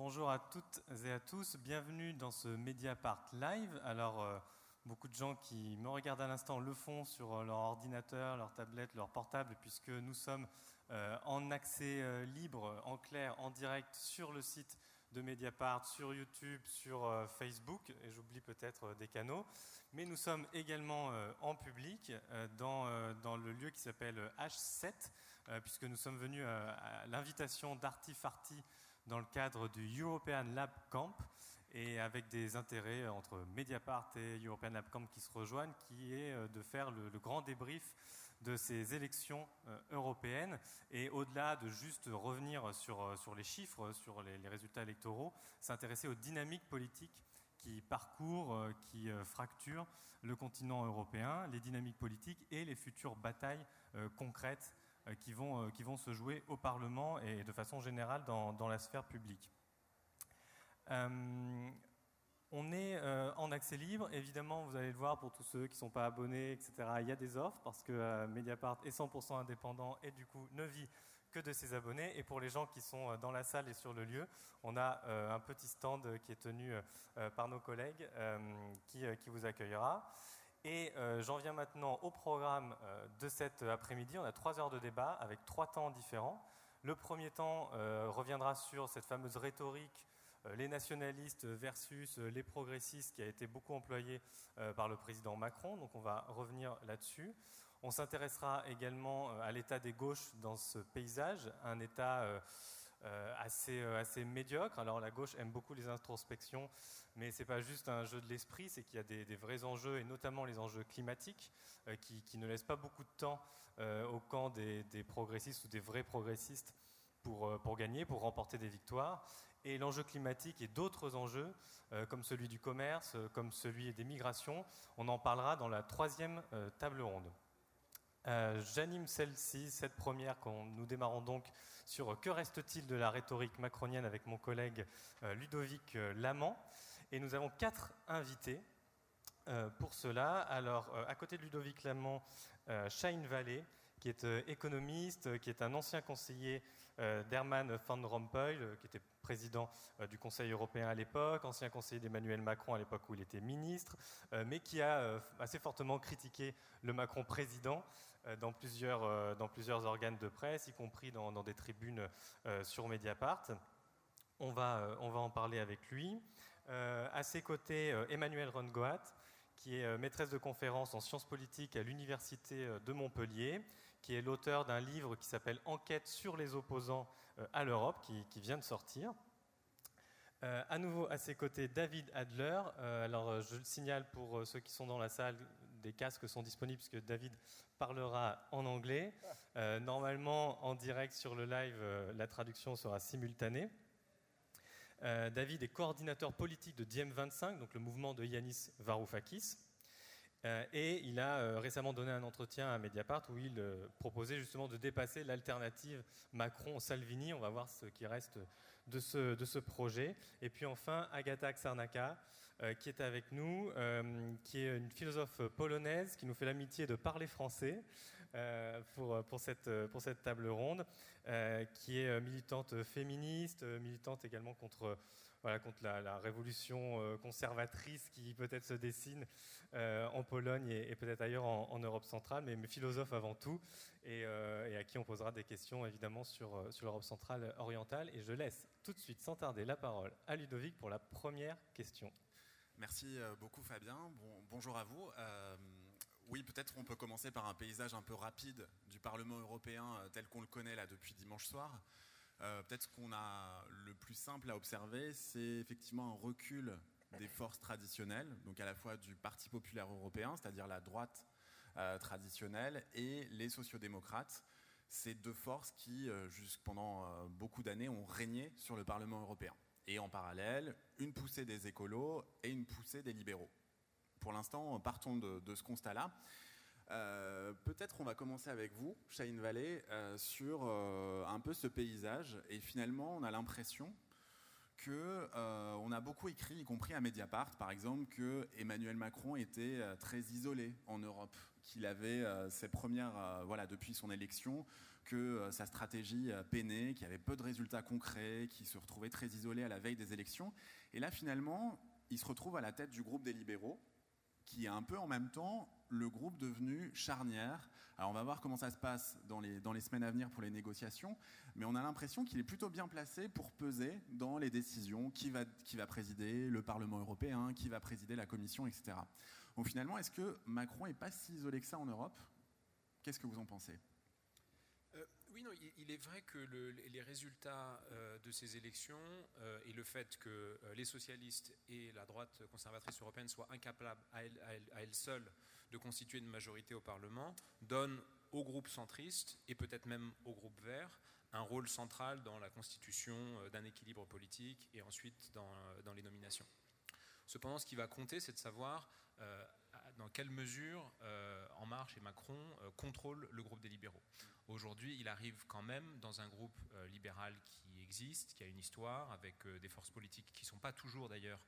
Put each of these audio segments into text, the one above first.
bonjour à toutes et à tous. Bienvenue dans ce Mediapart Live. Alors, euh, beaucoup de gens qui me regardent à l'instant le font sur euh, leur ordinateur, leur tablette, leur portable, puisque nous sommes euh, en accès libre, en clair, en direct sur le site de Mediapart, sur YouTube, sur Facebook, et j'oublie peut-être des canaux. Mais nous sommes également en public dans, dans le lieu qui s'appelle H7, puisque nous sommes venus à l'invitation d'Artifarty dans le cadre du European Lab Camp et avec des intérêts entre Mediapart et European Lab Camp qui se rejoignent, qui est euh, de faire le, grand débrief de ces élections euh, européennes. Et au-delà de juste revenir sur, euh, sur les chiffres, sur les, résultats électoraux, s'intéresser aux dynamiques politiques qui parcourent, qui fracturent le continent européen, les dynamiques politiques et les futures batailles concrètes euh, qui, vont, euh, qui vont se jouer au Parlement et de façon générale dans, dans la sphère publique. Euh, on est en accès libre, évidemment, vous allez le voir pour tous ceux qui ne sont pas abonnés, etc. Il y a des offres parce que Mediapart est 100% indépendant et du coup ne vit que de ses abonnés. Et pour les gens qui sont dans la salle et sur le lieu, on a un petit stand qui est tenu par nos collègues qui, qui vous accueillera. Et euh, j'en viens maintenant au programme euh, de cet après-midi. On a trois heures de débat avec trois temps différents. Le premier temps euh, reviendra sur cette fameuse rhétorique les nationalistes versus les progressistes qui a été beaucoup employée par le président Macron. Donc on va revenir là-dessus. On s'intéressera également à l'état des gauches dans ce paysage, un état euh, assez, euh, assez médiocre. Alors la gauche aime beaucoup les introspections, mais ce n'est pas juste un jeu de l'esprit, c'est qu'il y a des, vrais enjeux, et notamment les enjeux climatiques, euh, qui, ne laissent pas beaucoup de temps au camp des, progressistes ou des vrais progressistes pour, gagner, pour remporter des victoires. Et l'enjeu climatique et d'autres enjeux, comme celui du commerce, comme celui des migrations, on en parlera dans la troisième table ronde. Euh, j'anime celle-ci, cette première, quand nous démarrons donc sur Que reste-t-il de la rhétorique macronienne avec mon collègue euh, Ludovic euh, Lamant. Et nous avons quatre invités pour cela. Alors, à côté de Ludovic Lamant, Shane Vallée, qui est économiste, qui est un ancien conseiller d'Herman Van Rompuy, qui était président du Conseil européen à l'époque, ancien conseiller d'Emmanuel Macron à l'époque où il était ministre, mais qui a assez fortement critiqué le Macron président euh, dans plusieurs, euh, dans plusieurs organes de presse, y compris dans, des tribunes euh, sur Mediapart. On va, on va en parler avec lui. à ses côtés, Emmanuel Rongoat, qui est maîtresse de conférences en sciences politiques à l'Université de Montpellier, qui est l'auteur d'un livre qui s'appelle Enquête sur les opposants à l'Europe, qui, vient de sortir. Euh, à nouveau à ses côtés, David Adler. Euh, alors, euh, je le signale pour ceux qui sont dans la salle, des casques sont disponibles puisque David parlera en anglais. normalement, en direct sur le live, la traduction sera simultanée. David est coordinateur politique de Diem25, donc le mouvement de Yanis Varoufakis. et il a récemment donné un entretien à Mediapart où il proposait justement de dépasser l'alternative Macron-Salvini. On va voir ce qui reste de ce, projet. Et puis enfin, Agatha Xarnaka, euh, qui est avec nous, euh, qui est une philosophe polonaise qui nous fait l'amitié de parler français euh, pour, pour, cette, pour cette table ronde, qui est militante féministe, militante également contre contre la, révolution conservatrice qui peut-être se dessine en Pologne et, peut-être ailleurs en, Europe centrale, mais, philosophe avant tout, et, et, à qui on posera des questions évidemment sur, l'Europe centrale orientale. Et je laisse tout de suite, sans tarder, la parole à Ludovic pour la première question. Merci euh, beaucoup Fabien. bonjour à vous. Euh, oui, peut-être on peut commencer par un paysage un peu rapide du Parlement européen euh, tel qu'on le connaît là depuis dimanche soir. Peut-être ce qu'on a le plus simple à observer, c'est effectivement un recul des forces traditionnelles, donc à la fois du Parti populaire européen, c'est-à-dire la droite traditionnelle, et les sociodémocrates, ces deux forces qui, pendant beaucoup d'années, ont régné sur le Parlement européen et en parallèle, une poussée des écolos et une poussée des libéraux. Pour l'instant, partons de, ce constat-là. Euh, peut-être on va commencer avec vous, Shane Valley, euh, sur euh, un peu ce paysage. Et finalement, on a l'impression que on a beaucoup écrit, y compris à Mediapart, par exemple, que Emmanuel Macron était très isolé en Europe, qu'il avait ses premières, voilà, depuis son élection, que sa stratégie peinait, qu'il y avait peu de résultats concrets, qu'il se retrouvait très isolé à la veille des élections. Et là, finalement, il se retrouve à la tête du groupe des libéraux, qui est un peu en même temps le groupe devenu charnière. Alors on va voir comment ça se passe dans les, dans les semaines à venir pour les négociations, mais on a l'impression qu'il est plutôt bien placé pour peser dans les décisions, qui va, qui va présider le Parlement européen, qui va présider la Commission, etc. Donc finalement, est-ce que Macron n'est pas si isolé que ça en Europe? Qu'est-ce que vous en pensez? Oui, non, il, est vrai que les résultats euh, de ces élections euh, et le fait que euh, les socialistes et la droite conservatrice européenne soient incapables à elles, seules de constituer une majorité au Parlement donnent au groupe centriste et peut-être même au groupe vert un rôle central dans la constitution d'un équilibre politique et ensuite dans, dans, les nominations. Cependant, ce qui va compter, c'est de savoir dans quelle mesure En Marche et Macron contrôlent le groupe des libéraux. Aujourd'hui, il arrive quand même dans un groupe euh, libéral qui existe, qui a une histoire, avec euh, des forces politiques qui ne sont pas toujours d'ailleurs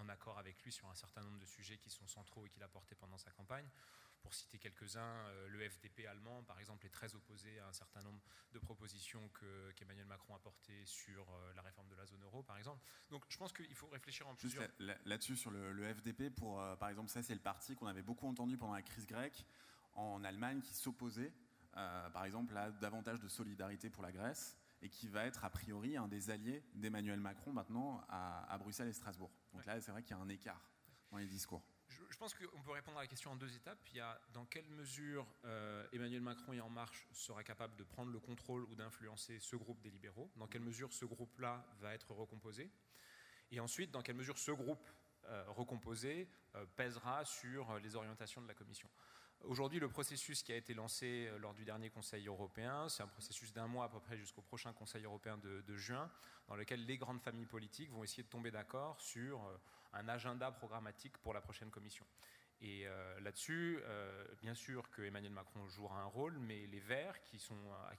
en accord avec lui sur un certain nombre de sujets qui sont centraux et qu'il a portés pendant sa campagne. Pour citer quelques-uns, euh, le FDP allemand, par exemple, est très opposé à un certain nombre de propositions qu'Emmanuel Macron a portées sur la réforme de la zone euro, par exemple. Donc je pense qu'il faut réfléchir en plusieurs... là-dessus, sur le, FDP, pour, par exemple, ça c'est le parti qu'on avait beaucoup entendu pendant la crise grecque en Allemagne qui s'opposait euh, par exemple, a davantage de solidarité pour la Grèce et qui va être a priori un des alliés d'Emmanuel Macron maintenant à, Bruxelles et Strasbourg. Donc là, c'est vrai qu'il y a un écart dans les discours. Je, pense qu'on peut répondre à la question en deux étapes. Il y a dans quelle mesure euh, Emmanuel Macron et En Marche sera capable de prendre le contrôle ou d'influencer ce groupe des libéraux, dans quelle mesure ce groupe-là va être recomposé, et ensuite dans quelle mesure ce groupe euh, recomposé pèsera sur les orientations de la Commission? Aujourd'hui, le processus qui a été lancé euh, lors du dernier Conseil européen, c'est un processus d'un mois à peu près jusqu'au prochain Conseil européen de, juin, dans lequel les grandes familles politiques vont essayer de tomber d'accord sur euh, un agenda programmatique pour la prochaine Commission. Et euh, là-dessus, bien sûr que Emmanuel Macron jouera un rôle, mais les Verts, qui,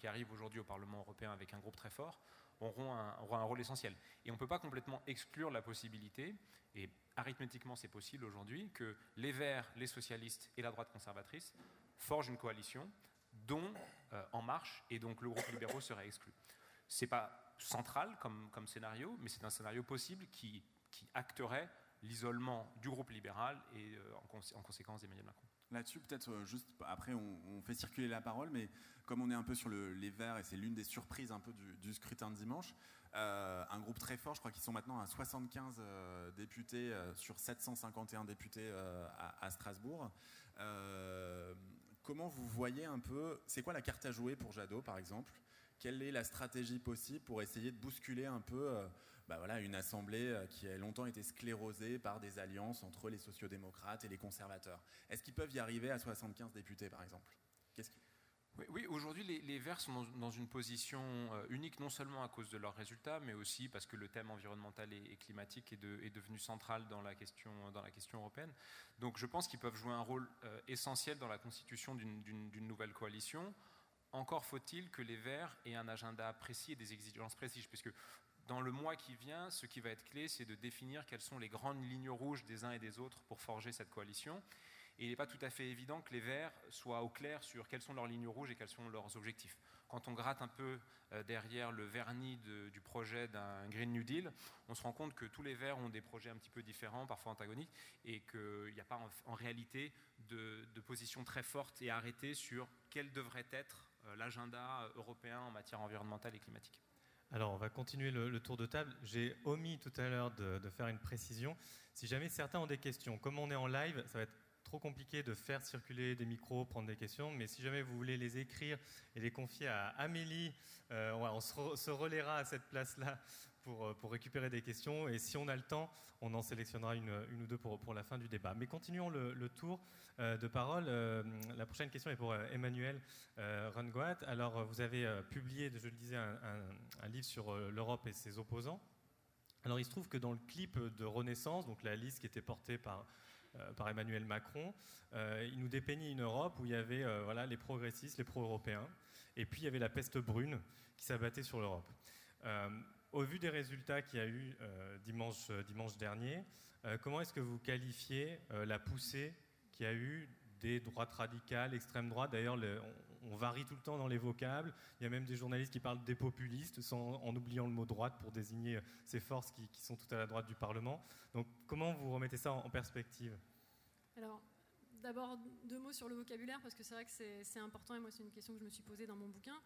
arrivent aujourd'hui au Parlement européen avec un groupe très fort, auront un, rôle essentiel. Et on ne peut pas complètement exclure la possibilité, arithmétiquement c'est possible aujourd'hui, que les Verts, les socialistes et la droite conservatrice forgent une coalition dont euh, En Marche et donc le groupe libéraux serait exclu. Ce n'est pas central comme, scénario, mais c'est un scénario possible qui, acterait l'isolement du groupe libéral et euh, en, en, conséquence d'Emmanuel Macron. Là-dessus, peut-être euh, juste après, on, fait circuler la parole, mais comme on est un peu sur le, les Verts et c'est l'une des surprises un peu du, scrutin de dimanche, euh, un groupe très fort, je crois qu'ils sont maintenant à 75 euh, députés euh, sur 751 députés à, Strasbourg. comment vous voyez un peu, c'est quoi la carte à jouer pour Jadot par exemple? Quelle est la stratégie possible pour essayer de bousculer un peu bah voilà, une assemblée qui a longtemps été sclérosée par des alliances entre les sociodémocrates et les conservateurs Est-ce qu'ils peuvent y arriver à 75 députés par exemple? Oui, aujourd'hui, les, Verts sont dans, une position euh, unique, non seulement à cause de leurs résultats, mais aussi parce que le thème environnemental et, climatique est, devenu central dans la, question, dans la question européenne. Donc je pense qu'ils peuvent jouer un rôle euh, essentiel dans la constitution d'une nouvelle coalition. Encore faut-il que les Verts aient un agenda précis et des exigences précises, puisque dans le mois qui vient, ce qui va être clé, c'est de définir quelles sont les grandes lignes rouges des uns et des autres pour forger cette coalition il n'est pas tout à fait évident que les Verts soient au clair sur quelles sont leurs lignes rouges et quels sont leurs objectifs. Quand on gratte un peu euh, derrière le vernis du projet d'un Green New Deal, on se rend compte que tous les Verts ont des projets un petit peu différents, parfois antagoniques, et qu'il n'y a pas en, réalité de, de, position très forte et arrêtée sur quel devrait être euh, l'agenda européen en matière environnementale et climatique. Alors, on va continuer le, tour de table. J'ai omis tout à l'heure de, faire une précision. Si jamais certains ont des questions, comme on est en live, ça va être trop compliqué de faire circuler des micros, prendre des questions, mais si jamais vous voulez les écrire et les confier à Amélie, euh, on, se, se, relaiera à cette place-là pour, euh, pour, récupérer des questions, et si on a le temps, on en sélectionnera une, ou deux pour, la fin du débat. Mais continuons le, tour euh, de parole. la prochaine question est pour Emmanuel Rungoat. Alors, vous avez publié, je le disais, un, livre sur l'Europe et ses opposants. Alors, il se trouve que dans le clip de Renaissance, donc la liste qui était portée par euh, Emmanuel Macron, euh, il nous dépeignait une Europe où il y avait euh, voilà, les progressistes, les pro-européens, et puis il y avait la peste brune qui s'abattait sur l'Europe. Au vu des résultats qu'il y a eu dimanche, dimanche dernier, comment est-ce que vous qualifiez la poussée qu'il y a eu des droites radicales, extrême droite? D'ailleurs, on, varie tout le temps dans les vocables. Il y a même des journalistes qui parlent des populistes en oubliant le mot droite pour désigner ces forces qui, sont tout à la droite du Parlement. Donc, comment vous remettez ça en, perspective? Alors, d'abord, deux mots sur le vocabulaire, parce que c'est vrai que c'est important, et moi, c'est une question que je me suis posée dans mon bouquin.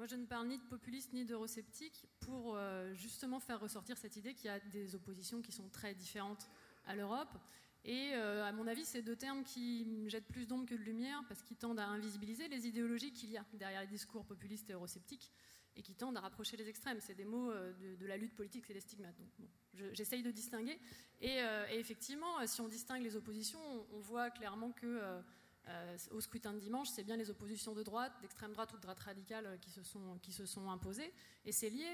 Moi, je ne parle ni de populiste ni d'eurosceptique pour euh, justement faire ressortir cette idée qu'il y a des oppositions qui sont très différentes à l'Europe et euh, à mon avis, c'est deux termes qui jettent plus d'ombre que de lumière parce qu'ils tendent à invisibiliser les idéologies qu'il y a derrière les discours populistes et eurosceptiques et qui tendent à rapprocher les extrêmes. C'est des mots euh, de, la lutte politique, c'est des stigmates. Donc, j'essaye de distinguer. Et, effectivement, si on distingue les oppositions, on, voit clairement que au scrutin de dimanche, c'est bien les oppositions de droite, d'extrême droite ou de droite radicale qui se sont, qui se sont imposées. Et c'est lié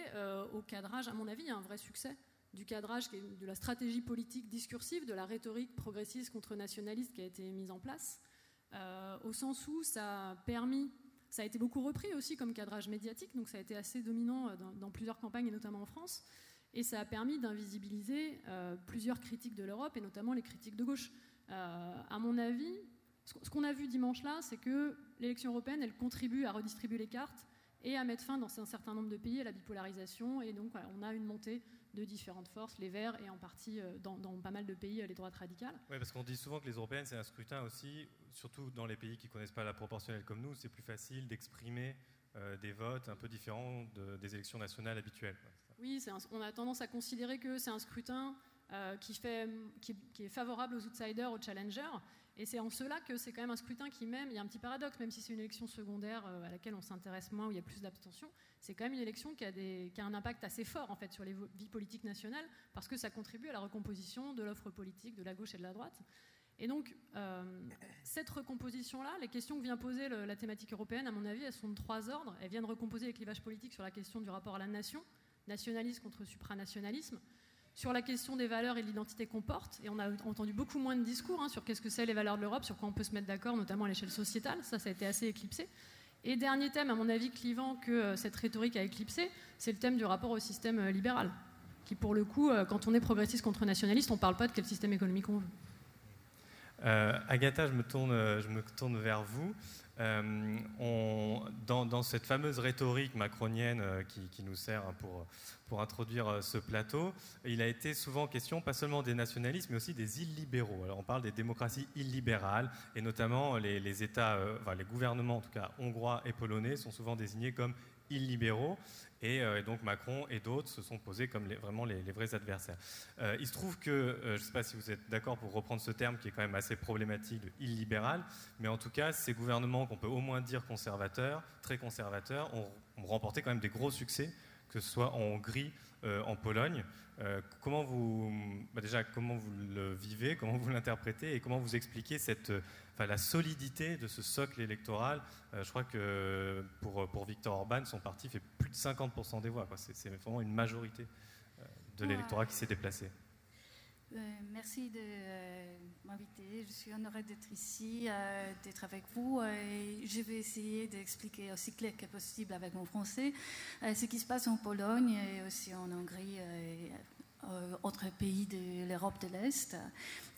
au cadrage, à mon avis, un vrai succès du cadrage, de la stratégie politique discursive, de la rhétorique progressiste contre nationaliste qui a été mise en place, euh, au sens où ça a permis, ça a été beaucoup repris aussi comme cadrage médiatique, donc ça a été assez dominant euh, dans, plusieurs campagnes et notamment en France, et ça a permis d'invisibiliser euh, plusieurs critiques de l'Europe et notamment les critiques de gauche. à mon avis, ce qu'on a vu dimanche là, c'est que l'élection européenne, elle contribue à redistribuer les cartes et à mettre fin dans un certain nombre de pays à la bipolarisation, et donc on a une montée de différentes forces, les Verts et en partie euh, dans, pas mal de pays euh, les droites radicales. Oui, parce qu'on dit souvent que les européennes, c'est un scrutin aussi, surtout dans les pays qui ne connaissent pas la proportionnelle comme nous, c'est plus facile d'exprimer euh, des votes un peu différents des élections nationales habituelles. Oui, on a tendance à considérer que c'est un scrutin qui, fait, qui, qui, est favorable aux outsiders, aux challengers, et c'est en cela que c'est quand même un scrutin qui même, il y a un petit paradoxe, même si c'est une élection secondaire euh, à laquelle on s'intéresse moins, où il y a plus d'abstention, c'est quand même une élection qui a, un impact assez fort en fait sur les vies politiques nationales, parce que ça contribue à la recomposition de l'offre politique de la gauche et de la droite. Et donc, euh, cette recomposition-là, les questions que vient poser la thématique européenne, à mon avis, elles sont de trois ordres. Elles viennent recomposer les clivages politiques sur la question du rapport à la nation, nationalisme contre supranationalisme, sur la question des valeurs et de l'identité qu'on porte. Et on a entendu beaucoup moins de discours hein, sur qu'est-ce que c'est les valeurs de l'Europe, sur quoi on peut se mettre d'accord, notamment à l'échelle sociétale. Ça, ça a été assez éclipsé. Et dernier thème, à mon avis, clivant que euh, cette rhétorique a éclipsé, c'est le thème du rapport au système euh, libéral. Qui, pour le coup, euh, quand on est progressiste contre nationaliste, on ne parle pas de quel système économique on veut. Agatha, je me, tourne, tourne vers vous. on, dans, cette fameuse rhétorique macronienne qui, qui, nous sert hein, pour introduire euh, ce plateau. Il a été souvent question, pas seulement des nationalistes, mais aussi des illibéraux. On parle des démocraties illibérales, et notamment les, États, euh, les gouvernements, en tout cas hongrois et polonais, sont souvent désignés comme illibéraux. Et, euh, donc Macron et d'autres se sont posés comme vraiment les, vrais adversaires. il se trouve que, je ne sais pas si vous êtes d'accord pour reprendre ce terme qui est quand même assez problématique, illibéral, mais en tout cas, ces gouvernements qu'on peut au moins dire conservateurs, très conservateurs, ont remporté quand même des gros succès que ce soit en Hongrie, euh, en Pologne. Euh, comment vous, bah déjà, comment vous le vivez, comment vous l'interprétez et comment vous expliquez cette, enfin, la solidité de ce socle électoral euh, Je crois que pour, pour Victor Orban, son parti fait plus de 50% des voix. C'est vraiment une majorité de l'électorat qui s'est déplacé. Euh, merci de euh, m'inviter. Je suis honorée d'être ici, euh, d'être avec vous. je vais essayer d'expliquer aussi clair que possible avec mon français ce qui se passe en Pologne et aussi en Hongrie et autres pays de l'Europe de l'Est.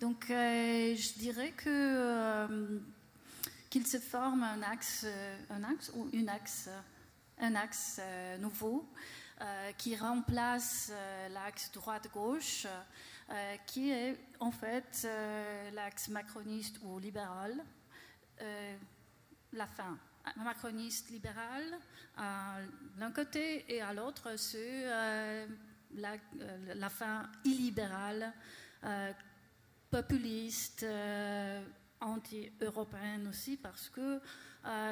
Donc, je dirais que qu'il se forme un axe, un axe ou une axe, un axe nouveau qui remplace l'axe droite-gauche. Euh, qui est en fait euh, l'axe macroniste ou libéral, euh, la fin macroniste libéral à l'un côté et à l'autre c'est la, la, fin illibérale, populiste, anti-européenne aussi parce que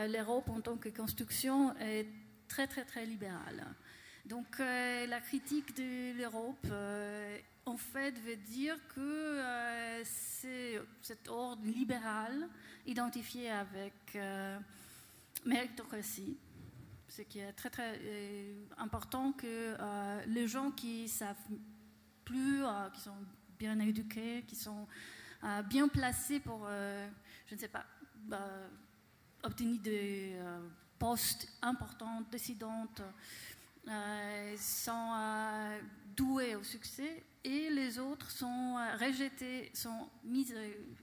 l'Europe en tant que construction est très très très libérale. Donc la critique de l'Europe en fait veut dire que euh, c'est cet ordre libéral identifié avec euh, méritocratie, ce qui est très très euh, important que euh, les gens qui savent plus, qui sont bien éduqués, qui sont bien placés pour, je ne sais pas, obtenir des postes importants, décidantes, sont doués au succès et les autres sont rejetés, sont, mis,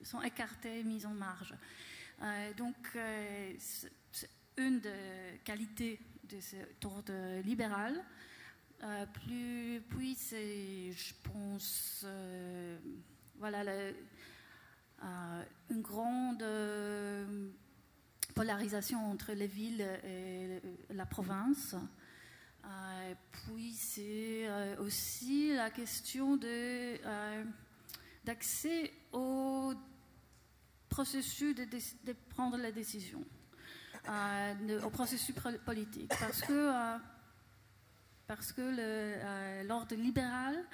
sont écartés, mis en marge. donc, une des qualités de ce tour de libéral. plus, puis, c'est, je pense, voilà, une grande polarisation entre les villes et la province. Euh, puis c'est euh, aussi la question euh, d'accès au processus de, de, prendre la décision, au processus politique. Parce que, parce que l'ordre libéral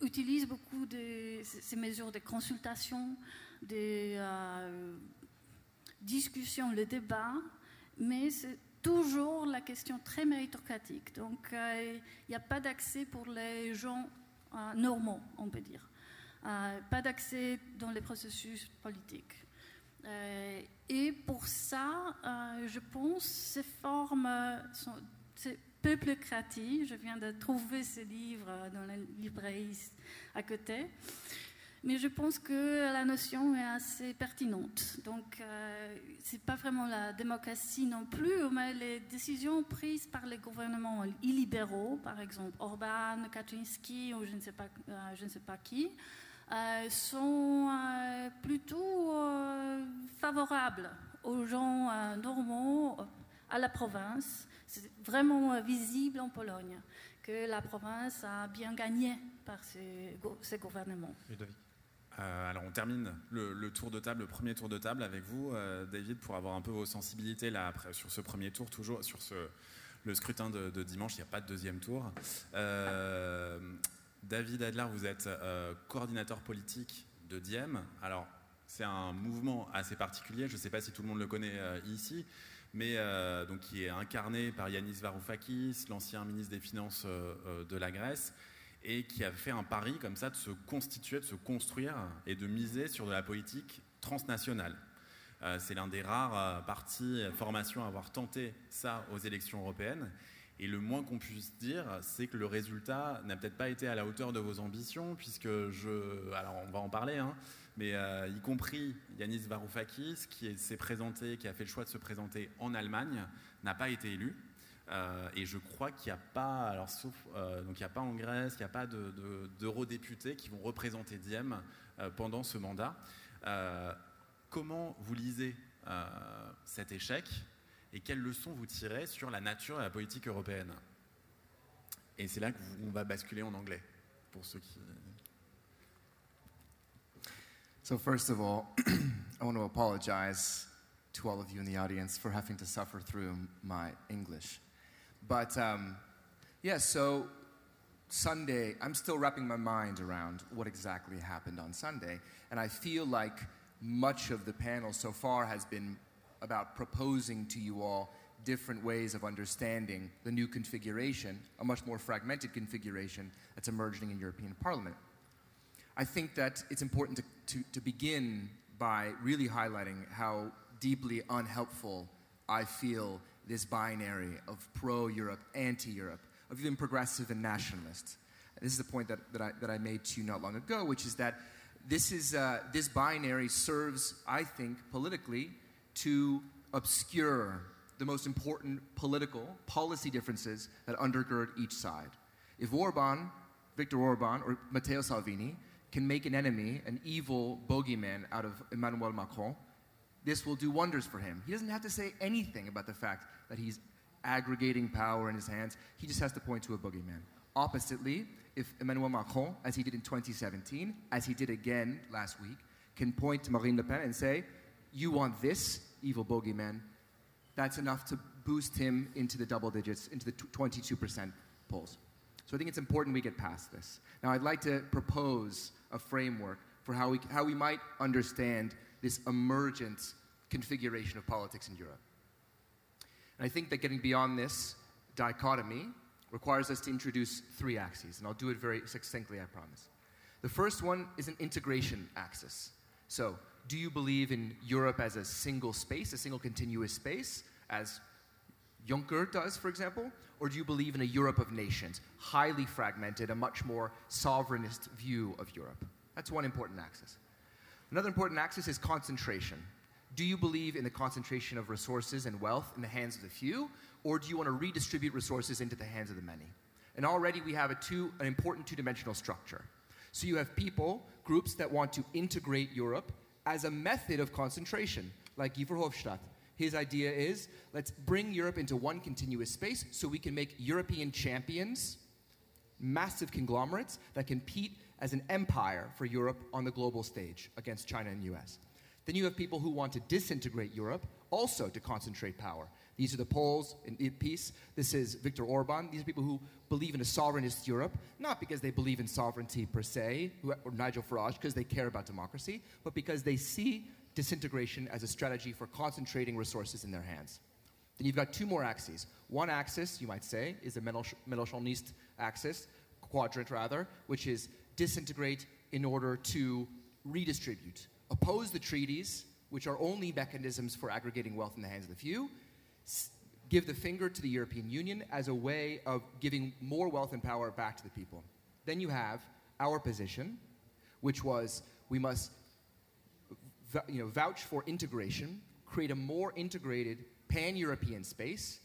utilise beaucoup de ces mesures de consultation, de discussion, le débat, mais c'est toujours la question très méritocratique. Donc, euh, il n'y a pas d'accès pour les gens euh, normaux, on peut dire. Euh, pas d'accès dans les processus politiques. et pour ça, je pense, ces formes, sont, ces peuples créatifs, je viens de trouver ce livre dans la librairie à côté, mais je pense que la notion est assez pertinente. Donc, euh, ce n'est pas vraiment la démocratie non plus, mais les décisions prises par les gouvernements illibéraux, par exemple Orban, Kaczynski ou euh, je ne sais pas qui, euh, sont plutôt favorables aux gens normaux, à la province. C'est vraiment visible en Pologne que la province a bien gagné par ces, ces gouvernements. Euh, alors on termine le, tour de table, le premier tour de table avec vous, euh, David, pour avoir un peu vos sensibilités là après, sur ce premier tour, toujours sur ce, le scrutin de, dimanche, il n'y a pas de deuxième tour. Euh, David Adler, vous êtes coordinateur politique de Diem. Alors c'est un mouvement assez particulier, je ne sais pas si tout le monde le connaît ici, mais donc qui est incarné par Yanis Varoufakis, l'ancien ministre des Finances de la Grèce et qui a fait un pari comme ça de se constituer, de se construire et de miser sur de la politique transnationale. Euh, c'est l'un des rares euh, partis euh, formations à avoir tenté ça aux élections européennes. Et le moins qu'on puisse dire, c'est que le résultat n'a peut-être pas été à la hauteur de vos ambitions, puisque je. Alors, on va en parler, hein, mais y compris Yanis Varoufakis, qui s'est présenté, qui a fait le choix de se présenter en Allemagne, n'a pas été élu. Euh, et je crois qu'il n'y a pas, alors sauf, euh, donc il n'y a pas en Grèce, il n'y a pas d'eurodéputés qui vont représenter Diem euh, pendant ce mandat. comment vous lisez cet échec? Et quelles leçons vous tirez sur la nature et la politique européenne Et c'est là qu'on va basculer en anglais pour ceux qui. So first of all, I want to apologize to all of you in the audience for having to suffer through my English. But um, yeah, so Sunday, I'm still wrapping my mind around what exactly happened on Sunday. And I feel like much of the panel so far has been about proposing to you all different ways of understanding the new configuration, a much more fragmented configuration that's emerging in European Parliament. I think that it's important to, to, to begin by really highlighting how deeply unhelpful I feel this binary of pro Europe, anti Europe, of even progressive and nationalist. This is the point that, that, I, that I made to you not long ago, which is that this, is, uh, this binary serves, I think, politically to obscure the most important political policy differences that undergird each side. If Orban, Viktor Orban, or Matteo Salvini can make an enemy, an evil bogeyman out of Emmanuel Macron, this will do wonders for him. He doesn't have to say anything about the fact that he's aggregating power in his hands. He just has to point to a boogeyman. Oppositely, if Emmanuel Macron, as he did in 2017, as he did again last week, can point to Marine Le Pen and say, You want this evil bogeyman, that's enough to boost him into the double digits, into the 22% polls. So I think it's important we get past this. Now, I'd like to propose a framework for how we, how we might understand this emergent configuration of politics in Europe. And I think that getting beyond this dichotomy requires us to introduce three axes, and I'll do it very succinctly, I promise. The first one is an integration axis. So, do you believe in Europe as a single space, a single continuous space, as Juncker does, for example? Or do you believe in a Europe of nations, highly fragmented, a much more sovereignist view of Europe? That's one important axis. Another important axis is concentration. Do you believe in the concentration of resources and wealth in the hands of the few, or do you want to redistribute resources into the hands of the many? And already we have a two, an important two dimensional structure. So you have people, groups that want to integrate Europe as a method of concentration, like Guy Verhofstadt. His idea is let's bring Europe into one continuous space so we can make European champions, massive conglomerates that compete as an empire for Europe on the global stage against China and US. Then you have people who want to disintegrate Europe, also to concentrate power. These are the Poles in peace. This is Viktor Orban. These are people who believe in a sovereignist Europe, not because they believe in sovereignty per se, or Nigel Farage because they care about democracy, but because they see disintegration as a strategy for concentrating resources in their hands. Then you've got two more axes. One axis, you might say, is a Mélenchonist axis, quadrant rather, which is disintegrate in order to redistribute. Oppose the treaties, which are only mechanisms for aggregating wealth in the hands of the few, give the finger to the European Union as a way of giving more wealth and power back to the people. Then you have our position, which was we must you know, vouch for integration, create a more integrated pan European space,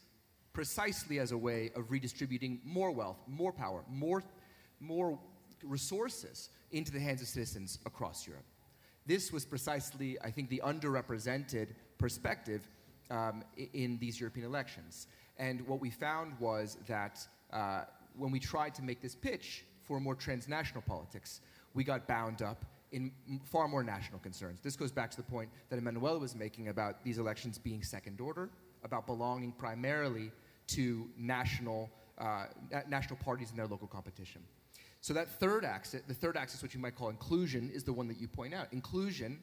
precisely as a way of redistributing more wealth, more power, more, more resources into the hands of citizens across Europe. This was precisely, I think, the underrepresented perspective um, in these European elections. And what we found was that uh, when we tried to make this pitch for more transnational politics, we got bound up in far more national concerns. This goes back to the point that Emmanuel was making about these elections being second order, about belonging primarily to national, uh, national parties in their local competition. So that third axis, the third axis, which you might call inclusion, is the one that you point out. Inclusion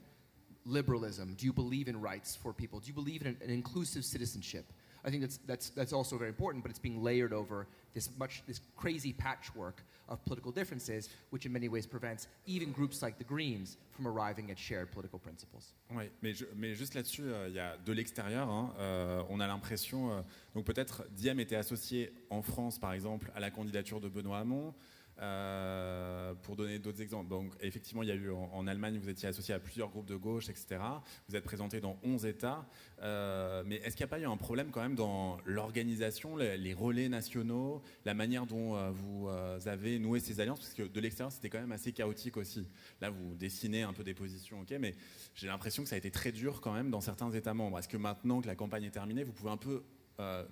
liberalism? Do you believe in rights for people? Do you believe in an, inclusive citizenship? I think that's, that's, that's also very important, but it's being layered over this, much, this crazy patchwork of political differences, which in many ways prevents even groups like the Greens from arriving at shared political principles. Oui, mais, je, mais juste là-dessus, euh, il y a de l'extérieur, hein, euh, on a l'impression, euh, donc peut-être Diem était associé en France, par exemple, à la candidature de Benoît Hamon, euh, pour donner d'autres exemples, donc effectivement, il y a eu en, Allemagne, vous étiez associé à plusieurs groupes de gauche, etc. Vous êtes présenté dans 11 États. Euh, mais est-ce qu'il n'y a pas eu un problème quand même dans l'organisation, les, relais nationaux, la manière dont euh, vous avez noué ces alliances? Parce que de l'extérieur, c'était quand même assez chaotique aussi. Là, vous dessinez un peu des positions, ok, mais j'ai l'impression que ça a été très dur quand même dans certains États membres. Est-ce que maintenant que la campagne est terminée, vous pouvez un peu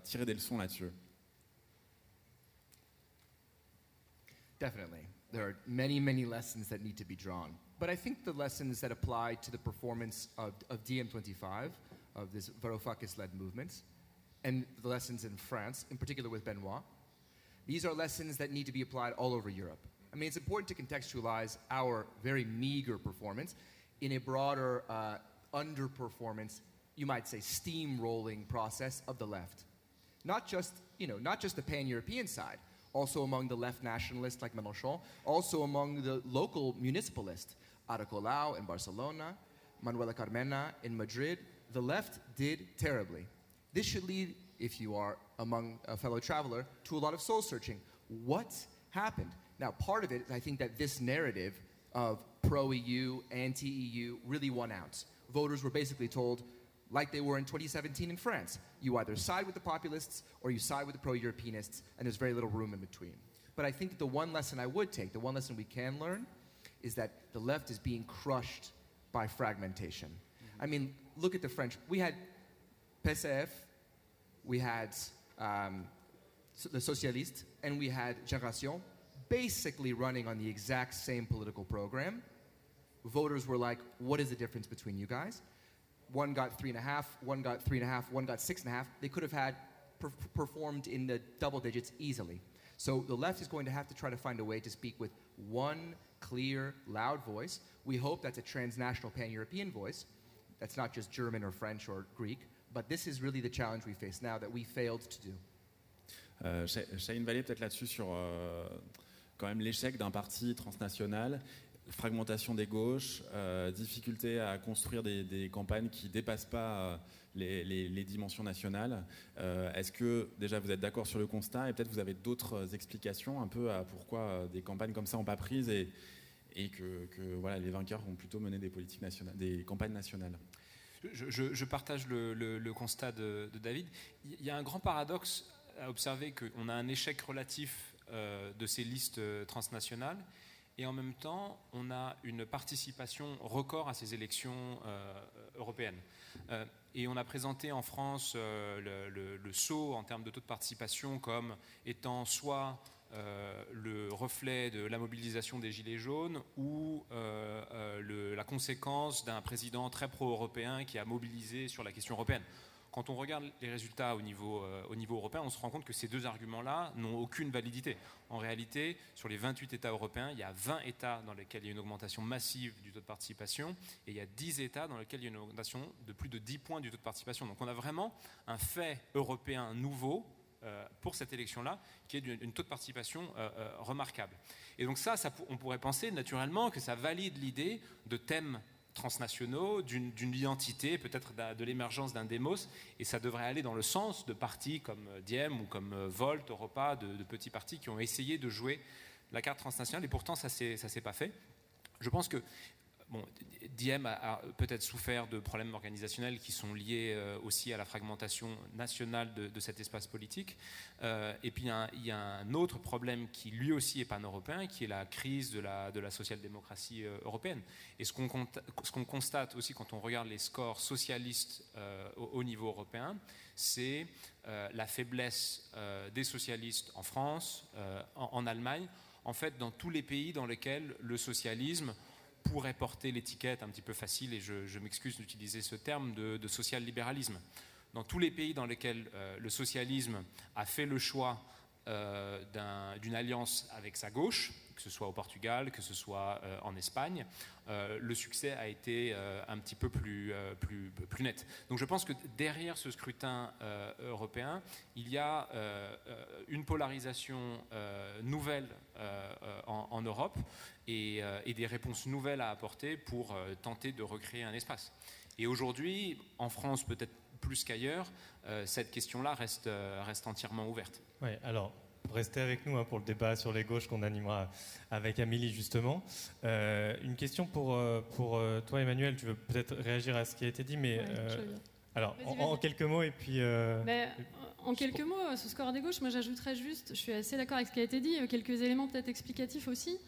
tirer des leçons là-dessus? Definitely. There are many, many lessons that need to be drawn. But I think the lessons that apply to the performance of, of DiEM25, of this Varoufakis led movement, and the lessons in France, in particular with Benoit, these are lessons that need to be applied all over Europe. I mean, it's important to contextualize our very meager performance in a broader uh, underperformance, you might say, steamrolling process of the left. Not just, you know, not just the pan-European side, also among the left nationalists like Mélenchon, also among the local municipalists, Ada Colau in Barcelona, Manuela Carmena in Madrid. The left did terribly. This should lead, if you are among a fellow traveler, to a lot of soul searching. What happened? Now, part of it, I think that this narrative of pro EU, anti EU really won out. Voters were basically told, like they were in 2017 in France. You either side with the populists or you side with the pro Europeanists, and there's very little room in between. But I think that the one lesson I would take, the one lesson we can learn, is that the left is being crushed by fragmentation. Mm-hmm. I mean, look at the French. We had PCF, we had um, the Socialiste, and we had Génération, basically running on the exact same political program. Voters were like, what is the difference between you guys? One got three and a half, one got three and a half, one got six and a half. They could have had per- performed in the double digits easily. So the left is going to have to try to find a way to speak with one clear, loud voice. We hope that's a transnational pan European voice. That's not just German or French or Greek. But this is really the challenge we face now that we failed to do. Euh, Shane peut-être là-dessus, sur euh, quand même l'échec d'un parti transnational fragmentation des gauches, difficulté à construire des, campagnes qui dépassent pas les, dimensions nationales. Est-ce que déjà vous êtes d'accord sur le constat et peut-être vous avez d'autres explications un peu à pourquoi des campagnes comme ça n'ont pas prise et, que, les vainqueurs ont plutôt mené des politiques nationales, des campagnes nationales? Je, partage le, constat de, David. Il y a un grand paradoxe à observer qu'on a un échec relatif euh, de ces listes euh, transnationales et en même temps, on a une participation record à ces élections euh, européennes. et on a présenté en France le, saut en termes de taux de participation comme étant soit euh, le reflet de la mobilisation des Gilets jaunes ou euh, euh, la conséquence d'un président très pro-européen qui a mobilisé sur la question européenne. Quand on regarde les résultats au niveau, au niveau européen, on se rend compte que ces deux arguments-là n'ont aucune validité. En réalité, sur les 28 États européens, il y a 20 États dans lesquels il y a une augmentation massive du taux de participation et il y a 10 États dans lesquels il y a une augmentation de plus de 10 points du taux de participation. Donc on a vraiment un fait européen nouveau euh, pour cette élection-là, qui est d'une taux de participation euh, euh, remarquable. Et donc ça, on pourrait penser naturellement que ça valide l'idée de thèmes transnationaux, d'une identité, peut-être de l'émergence d'un démos, et ça devrait aller dans le sens de partis comme Diem ou comme Volt, Europa, de, de petits partis qui ont essayé de jouer la carte transnationale, et pourtant ça ne s'est pas fait. Je pense que bon, Diem a, peut-être souffert de problèmes organisationnels qui sont liés euh, aussi à la fragmentation nationale de, cet espace politique. Euh, et puis il y, a un autre problème qui lui aussi est pan-européen, qui est la crise de la, social-démocratie euh, européenne. Et ce qu'on qu'on constate aussi quand on regarde les scores socialistes au, niveau européen, c'est la faiblesse des socialistes en France, en, en Allemagne, en fait dans tous les pays dans lesquels le socialisme pourrait porter l'étiquette un petit peu facile, et je, m'excuse d'utiliser ce terme, de, social-libéralisme. Dans tous les pays dans lesquels euh, le socialisme a fait le choix euh, d'une alliance avec sa gauche, que ce soit au Portugal, que ce soit euh, en Espagne, le succès a été un petit peu plus, net. Donc je pense que derrière ce scrutin européen, il y a une polarisation nouvelle en, Europe euh, et, des réponses nouvelles à apporter pour euh, tenter de recréer un espace. Et aujourd'hui, en France peut-être plus qu'ailleurs, euh, cette question-là reste, reste entièrement ouverte. Oui, alors restez avec nous hein, pour le débat sur les gauches qu'on animera avec Amélie justement. une question pour, pour toi Emmanuel, tu veux peut-être réagir à ce qui a été dit, mais alors en, quelques mots et puis... Ben, en quelques mots, ce score des gauches, moi j'ajouterais juste, je suis assez d'accord avec ce qui a été dit, quelques éléments peut-être explicatifs aussi.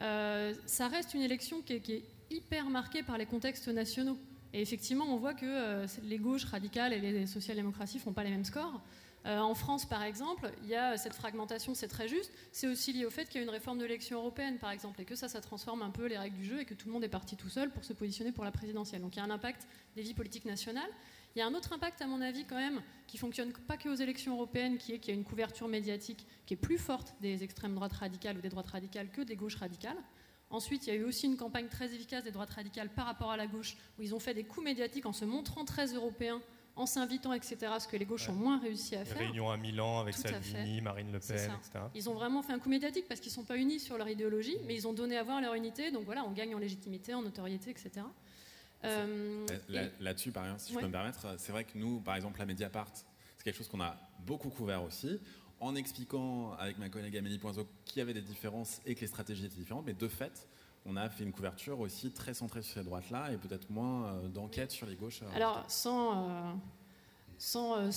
Euh, ça reste une élection qui est, hyper marquée par les contextes nationaux. Et effectivement, on voit que euh, les gauches radicales et les social-démocraties font pas les mêmes scores. Euh, en France, par exemple, il y a cette fragmentation, c'est très juste. C'est aussi lié au fait qu'il y a une réforme de l'élection européenne, par exemple, et que ça, ça transforme un peu les règles du jeu et que tout le monde est parti tout seul pour se positionner pour la présidentielle. Donc il y a un impact des vies politiques nationales. Il y a un autre impact, à mon avis, quand même, qui fonctionne pas que aux élections européennes, qui est qu'il y a une couverture médiatique qui est plus forte des extrêmes droites radicales ou des droites radicales que des gauches radicales. Ensuite, il y a eu aussi une campagne très efficace des droites radicales par rapport à la gauche, où ils ont fait des coups médiatiques en se montrant très européens, en s'invitant, etc., ce que les gauches ont moins réussi à faire. Réunion à Milan avec Salvini, Marine Le Pen, etc. Ils ont vraiment fait un coup médiatique parce qu'ils ne sont pas unis sur leur idéologie, mais ils ont donné à voir leur unité. Donc voilà, on gagne en légitimité, en notoriété, etc. Euh, là-dessus, par exemple, si je peux me permettre, c'est vrai que nous, par exemple, la Mediapart, c'est quelque chose qu'on a beaucoup couvert aussi, en expliquant avec ma collègue Amélie Poinzeau qu'il y avait des différences et que les stratégies étaient différentes, mais de fait, on a fait une couverture aussi très centrée sur ces droites-là et peut-être moins euh, d'enquête sur les gauches. Euh, Alors, sans, sans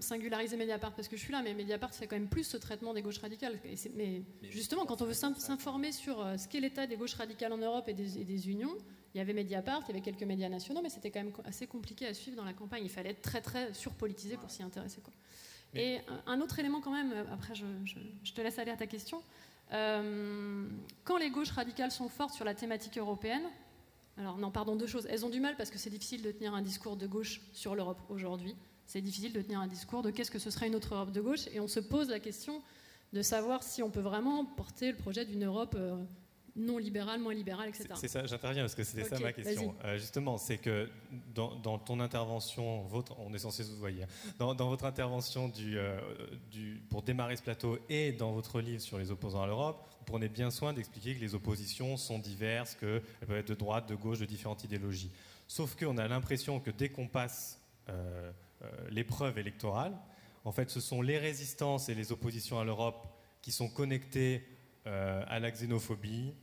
singulariser Mediapart parce que je suis là, mais Mediapart fait quand même plus ce traitement des gauches radicales. mais, justement, quand on veut s'informer sur ce qu'est l'état des gauches radicales en Europe et des unions, il y avait Mediapart, il y avait quelques médias nationaux, mais c'était quand même assez compliqué à suivre dans la campagne. Il fallait être très très surpolitisé pour s'y intéresser. Quoi. Et un autre élément quand même, euh, après je, te laisse aller à ta question, euh, quand les gauches radicales sont fortes sur la thématique européenne, alors non, pardon, deux choses. Elles ont du mal parce que c'est difficile de tenir un discours de gauche sur l'Europe aujourd'hui. C'est difficile de tenir un discours de qu'est-ce que ce serait une autre Europe de gauche. Et on se pose la question de savoir si on peut vraiment porter le projet d'une Europe euh, non libéral, moins libéral, etc. C'est ça, j'interviens parce que c'était ça ma question. Euh, justement, c'est que dans, ton intervention, votre, on est censé se voyer, dans, dans votre intervention du, euh, du, pour démarrer ce plateau et dans votre livre sur les opposants à l'Europe, vous prenez bien soin d'expliquer que les oppositions sont diverses, qu'elles peuvent être de droite, de gauche, de différentes idéologies. Sauf qu'on a l'impression que dès qu'on passe euh, l'épreuve électorale, en fait, ce sont les résistances et les oppositions à l'Europe qui sont connectées à la xénophobie,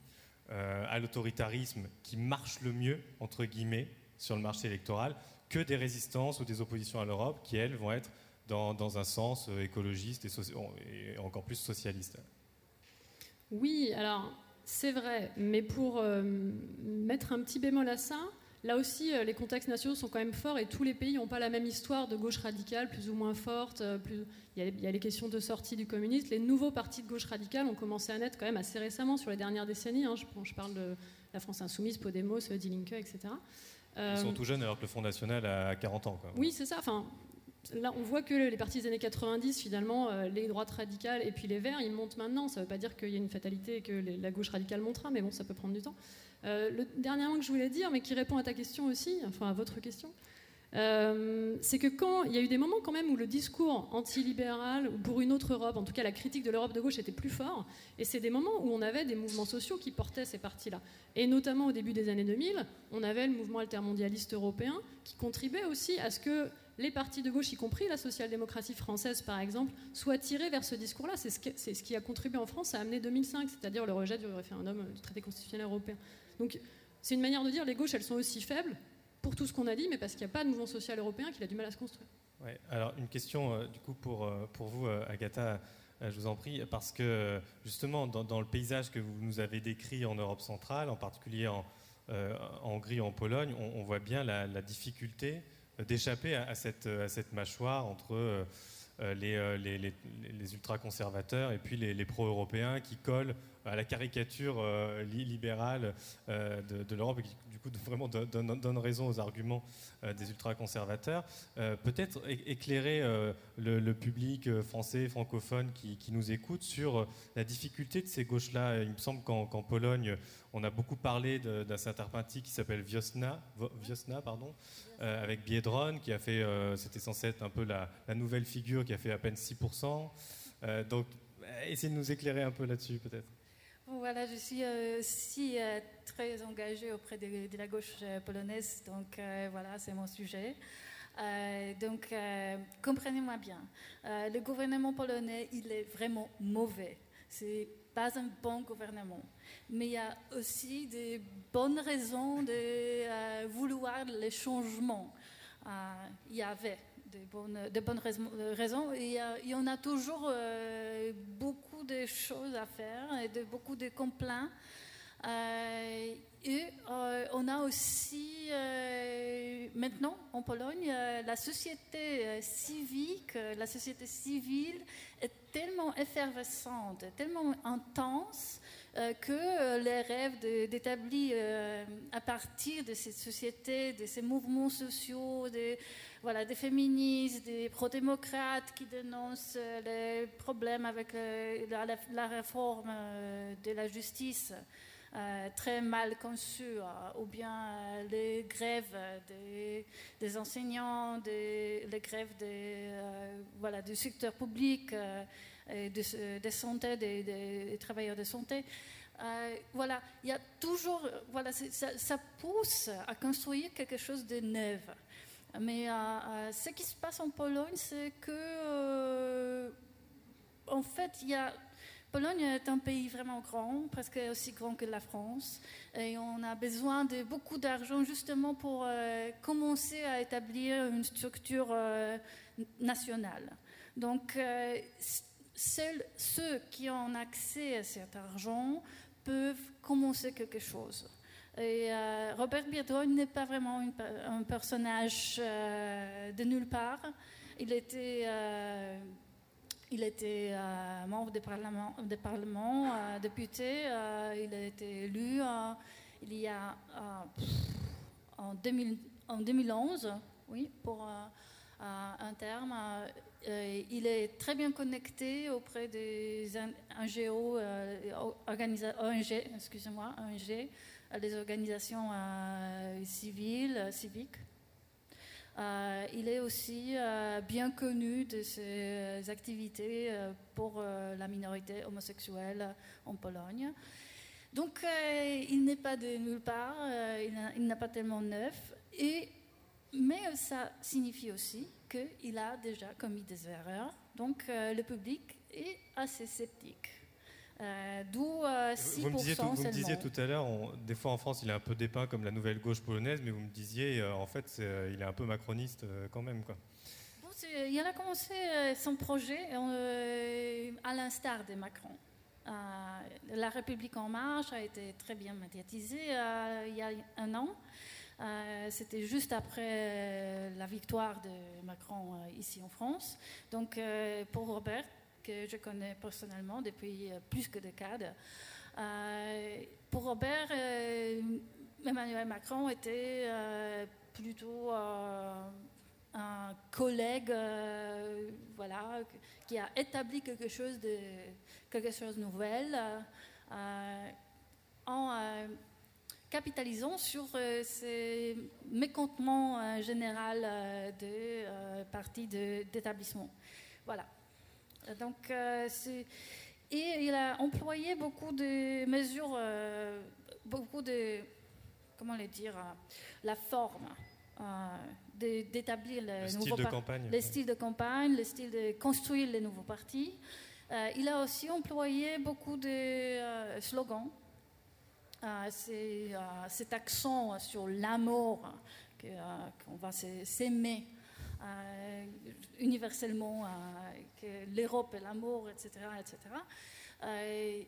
euh, à l'autoritarisme qui marche le mieux, entre guillemets, sur le marché électoral, que des résistances ou des oppositions à l'Europe qui, elles, vont être dans, un sens euh, écologiste et, encore plus socialiste. Oui, alors c'est vrai, mais pour euh, mettre un petit bémol à ça, Là aussi, euh, les contextes nationaux sont quand même forts et tous les pays n'ont pas la même histoire de gauche radicale, plus ou moins forte. Euh, il, y a, les questions de sortie du communisme. Les nouveaux partis de gauche radicale ont commencé à naître quand même assez récemment, sur les dernières décennies. Hein. Je, parle de la France Insoumise, Podemos, Die Linke, etc. Ils sont euh, tout jeunes alors que le Front National a 40 ans. Oui, c'est ça. Enfin, là, on voit que les partis des années 90, finalement, les droites radicales et puis les Verts, ils montent maintenant. Ça ne veut pas dire qu'il y a une fatalité et que la gauche radicale montera, mais bon, ça peut prendre du temps. Euh, le dernier mot que je voulais dire, mais qui répond à ta question aussi, enfin à votre question, euh, c'est que quand il y a eu des moments quand même où le discours antilibéral ou pour une autre Europe, en tout cas la critique de l'Europe de gauche était plus fort, et c'est des moments où on avait des mouvements sociaux qui portaient ces partis-là. Et notamment au début des années 2000, on avait le mouvement altermondialiste européen qui contribuait aussi à ce que les partis de gauche, y compris la social-démocratie française par exemple, soient tirés vers ce discours-là. C'est ce, qui a contribué en France à amener 2005, c'est-à-dire le rejet du référendum du traité constitutionnel européen. Donc c'est une manière de dire les gauches, elles sont aussi faibles pour tout ce qu'on a dit, mais parce qu'il n'y a pas de mouvement social européen qui a du mal à se construire. Ouais, alors une question euh, du coup pour, euh, pour vous, euh, Agatha, je vous en prie, parce que justement dans, le paysage que vous nous avez décrit en Europe centrale, en particulier en, Hongrie, en Pologne, on, voit bien la, difficulté d'échapper à, cette, à cette mâchoire entre les, les, les, ultra-conservateurs et puis les, pro-européens qui collent à la caricature euh, libérale euh, de, l'Europe et qui du coup vraiment donne, raison aux arguments euh, des ultra-conservateurs. Peut-être éclairer le, public français, francophone qui, nous écoute sur la difficulté de ces gauches-là. Il me semble qu'en Pologne, on a beaucoup parlé d'un certain parti qui s'appelle Wiosna, Wiosna pardon, avec Biedron, qui a fait, c'était censé être un peu la, la, nouvelle figure, qui a fait à peine 6%. donc, essayez de nous éclairer un peu là-dessus, peut-être. Voilà, je suis aussi euh, très engagée auprès de, la gauche euh, polonaise, donc euh, voilà, c'est mon sujet. donc, comprenez-moi bien, le gouvernement polonais, il est vraiment mauvais. C'est pas un bon gouvernement. Mais il y a aussi des bonnes raisons de vouloir les changements. il y avait de bonnes, bonnes raisons. Il y en a toujours euh, beaucoup de choses à faire et beaucoup de complaints. Euh, et euh, on a aussi maintenant en Pologne la société civique, la société civile est tellement effervescente, tellement intense que les rêves d'établir à partir de cette société, de ces mouvements sociaux, de, voilà, des féministes, des pro-démocrates qui dénoncent euh, les problèmes avec euh, la, réforme euh, de la justice. très mal conçue, ou bien les grèves des, enseignants, les grèves des, voilà, du secteur public, des, santé, des, travailleurs de santé. voilà, il y a toujours, voilà, ça, pousse à construire quelque chose de neuf. Mais euh, euh, ce qui se passe en Pologne, c'est que, euh, en fait, il y a Pologne est un pays vraiment grand, presque aussi grand que la France, et on a besoin de beaucoup d'argent justement pour commencer à établir une structure nationale. Donc, seuls ceux qui ont accès à cet argent peuvent commencer quelque chose. Et euh, Robert Biedroń n'est pas vraiment un personnage euh, de nulle part. Il était, euh, était membre du Parlement, député. il a été élu il y a en, 2000, en 2011, oui, pour un terme. il est très bien connecté auprès des NGO, ONG, excusez-moi, ONG, des organisations civiles, civiques. Euh, il est aussi euh, bien connu de ses activités euh, pour la minorité homosexuelle en Pologne. Donc il n'est pas de nulle part, il n'a pas tellement neuf, et, mais ça signifie aussi qu'il a déjà commis des erreurs. Donc le public est assez sceptique. Euh, d'où 6% euh, vous me disiez tout, vous me disiez tout à l'heure, des fois en France, il est un peu dépeint comme la nouvelle gauche polonaise, mais vous me disiez, euh, en fait, il est un peu macroniste quand même. Quoi. il a commencé son projet à l'instar de Macron. la République en marche a été très bien médiatisée il y a un an. C'était juste après la victoire de Macron ici en France. Donc pour Robert, que je connais personnellement depuis euh, plus que des cadres. Euh, pour Robert, euh, Emmanuel Macron était plutôt un collègue voilà, qui a établi quelque chose de quelque chose de nouvel en capitalisant sur ces mécontentements général des partis d'établissement. Voilà. Donc, euh, et il a employé beaucoup de mesures, euh, beaucoup de, comment les dire, euh, la forme d'établir le, style de campagne. les styles de campagne, le style de construire les nouveaux partis. il a aussi employé beaucoup de slogans. C'est cet accent sur l'amour, qu'on va s'aimer euh, universellement que l'Europe et l'amour, etc. etc. Euh,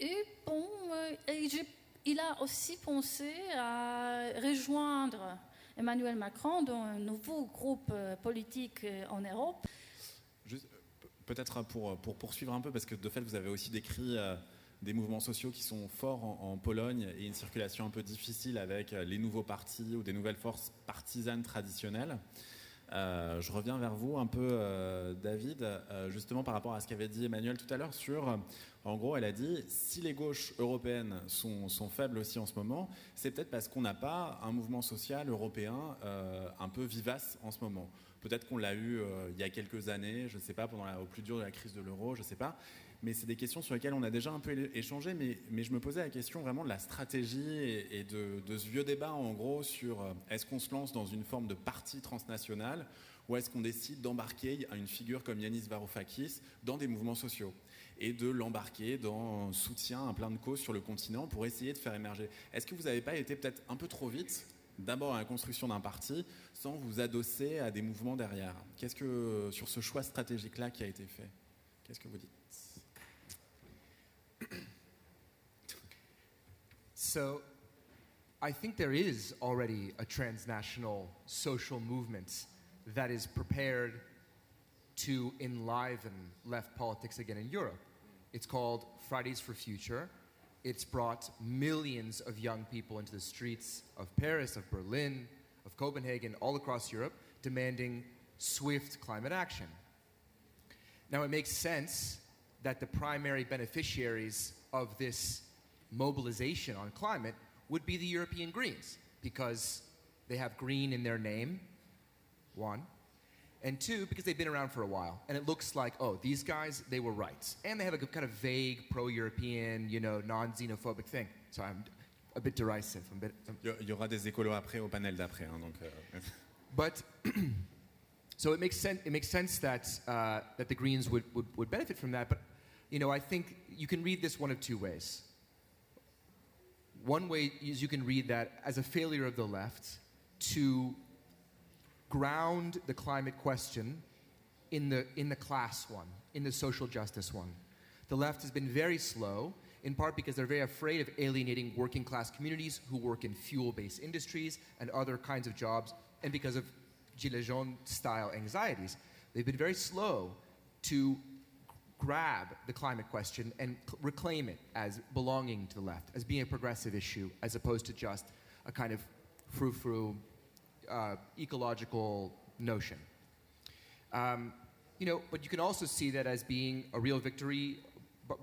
et bon, euh, il a aussi pensé à rejoindre Emmanuel Macron dans un nouveau groupe politique en Europe. Peut-être pour, poursuivre un peu, parce que de fait, vous avez aussi décrit des mouvements sociaux qui sont forts en, Pologne et une circulation un peu difficile avec euh, les nouveaux partis ou des nouvelles forces partisanes traditionnelles. Euh, je reviens vers vous un peu, euh, David, justement par rapport à ce qu'avait dit Emmanuel tout à l'heure sur, en gros, elle a dit, si les gauches européennes sont, faibles aussi en ce moment, c'est peut-être parce qu'on n'a pas un mouvement social européen un peu vivace en ce moment. Peut-être qu'on l'a eu il y a quelques années, je ne sais pas, pendant la, au plus dur de la crise de l'euro, je ne sais pas mais c'est des questions sur lesquelles on a déjà un peu échangé, mais, je me posais la question vraiment de la stratégie et, de, ce vieux débat en gros sur euh, est-ce qu'on se lance dans une forme de parti transnational ou est-ce qu'on décide d'embarquer une figure comme Yanis Varoufakis dans des mouvements sociaux et de l'embarquer dans un soutien à plein de causes sur le continent pour essayer de faire émerger? Est-ce que vous n'avez pas été peut-être un peu trop vite d'abord à la construction d'un parti sans vous adosser à des mouvements derrière? Qu'est-ce que sur ce choix stratégique-là qui a été fait? Qu'est-ce que vous dites? So I think there is already a transnational social movement that is prepared to enliven left politics again in Europe. It's called Fridays for Future. It's brought millions of young people into the streets of Paris, of Berlin, of Copenhagen, all across Europe, demanding swift climate action. Now, it makes sense that the primary beneficiaries of this mobilization on climate would be the European Greens because they have green in their name, one. And two, because they've been around for a while. And it looks like, oh, these guys, they were right. And they have a kind of vague pro European, you know, non xenophobic thing. So I'm a bit derisive. I'm A bit, um, Il y aura des écolos après au panel d'après. Hein, donc, euh... but so it makes sense, it makes sense that, uh, that the Greens would, would, would benefit from that. But, you know, I think you can read this one of two ways. One way is you can read that as a failure of the left to ground the climate question in the, in the class one, in the social justice one. The left has been very slow, in part because they're very afraid of alienating working class communities who work in fuel based industries and other kinds of jobs, and because of Gilets jaunes style anxieties. They've been very slow to grab the climate question and reclaim it as belonging to the left, as being a progressive issue, as opposed to just a kind of frou frou uh, ecological notion. Um, you know, but you can also see that as being a real victory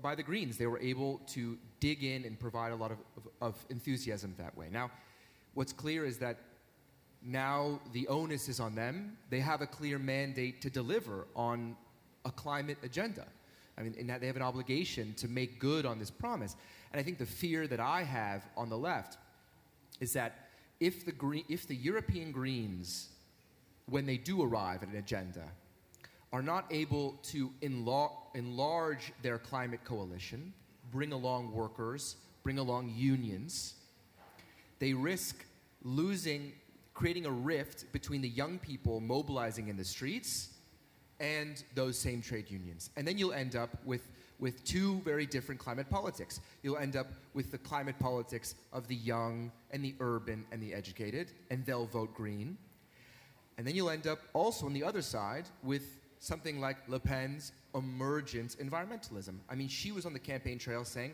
by the Greens. They were able to dig in and provide a lot of, of, of enthusiasm that way. Now, what's clear is that now the onus is on them. They have a clear mandate to deliver on a climate agenda. I mean, and they have an obligation to make good on this promise. And I think the fear that I have on the left is that if the, if the European Greens, when they do arrive at an agenda, are not able to enlarge their climate coalition, bring along workers, bring along unions, they risk losing, creating a rift between the young people mobilizing in the streets and those same trade unions. And then you'll end up with, with two very different climate politics. You'll end up with the climate politics of the young and the urban and the educated, and they'll vote green. And then you'll end up also on the other side with something like Le Pen's emergent environmentalism. I mean, she was on the campaign trail saying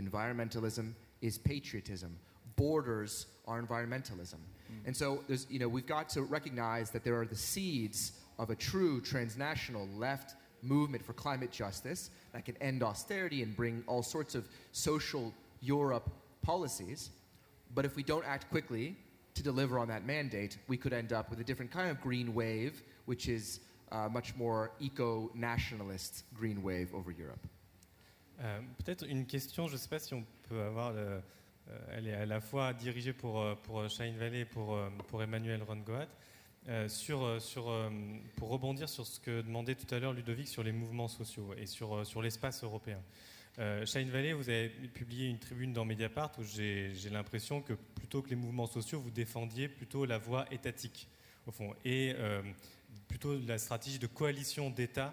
environmentalism is patriotism. Borders are environmentalism. Mm. And so there's, you know, we've got to recognize that there are the seeds of a true transnational left movement for climate justice that can end austerity and bring all sorts of social Europe policies. But if we don't act quickly to deliver on that mandate, we could end up with a different kind of green wave, which is uh, much more eco-nationalist green wave over Europe. Euh, Peut-être une question, je ne sais pas si on peut avoir, le, euh, elle est à la fois dirigée pour, euh, pour Shine Valley et pour, euh, pour Emmanuel Rongoat. Euh, sur, sur, pour rebondir sur ce que demandait tout à l'heure Ludovic sur les mouvements sociaux et sur, l'espace européen. Euh, Shine Valley, vous avez publié une tribune dans Mediapart où j'ai l'impression que plutôt que les mouvements sociaux, vous défendiez plutôt la voie étatique, au fond. Et plutôt la stratégie de coalition d'États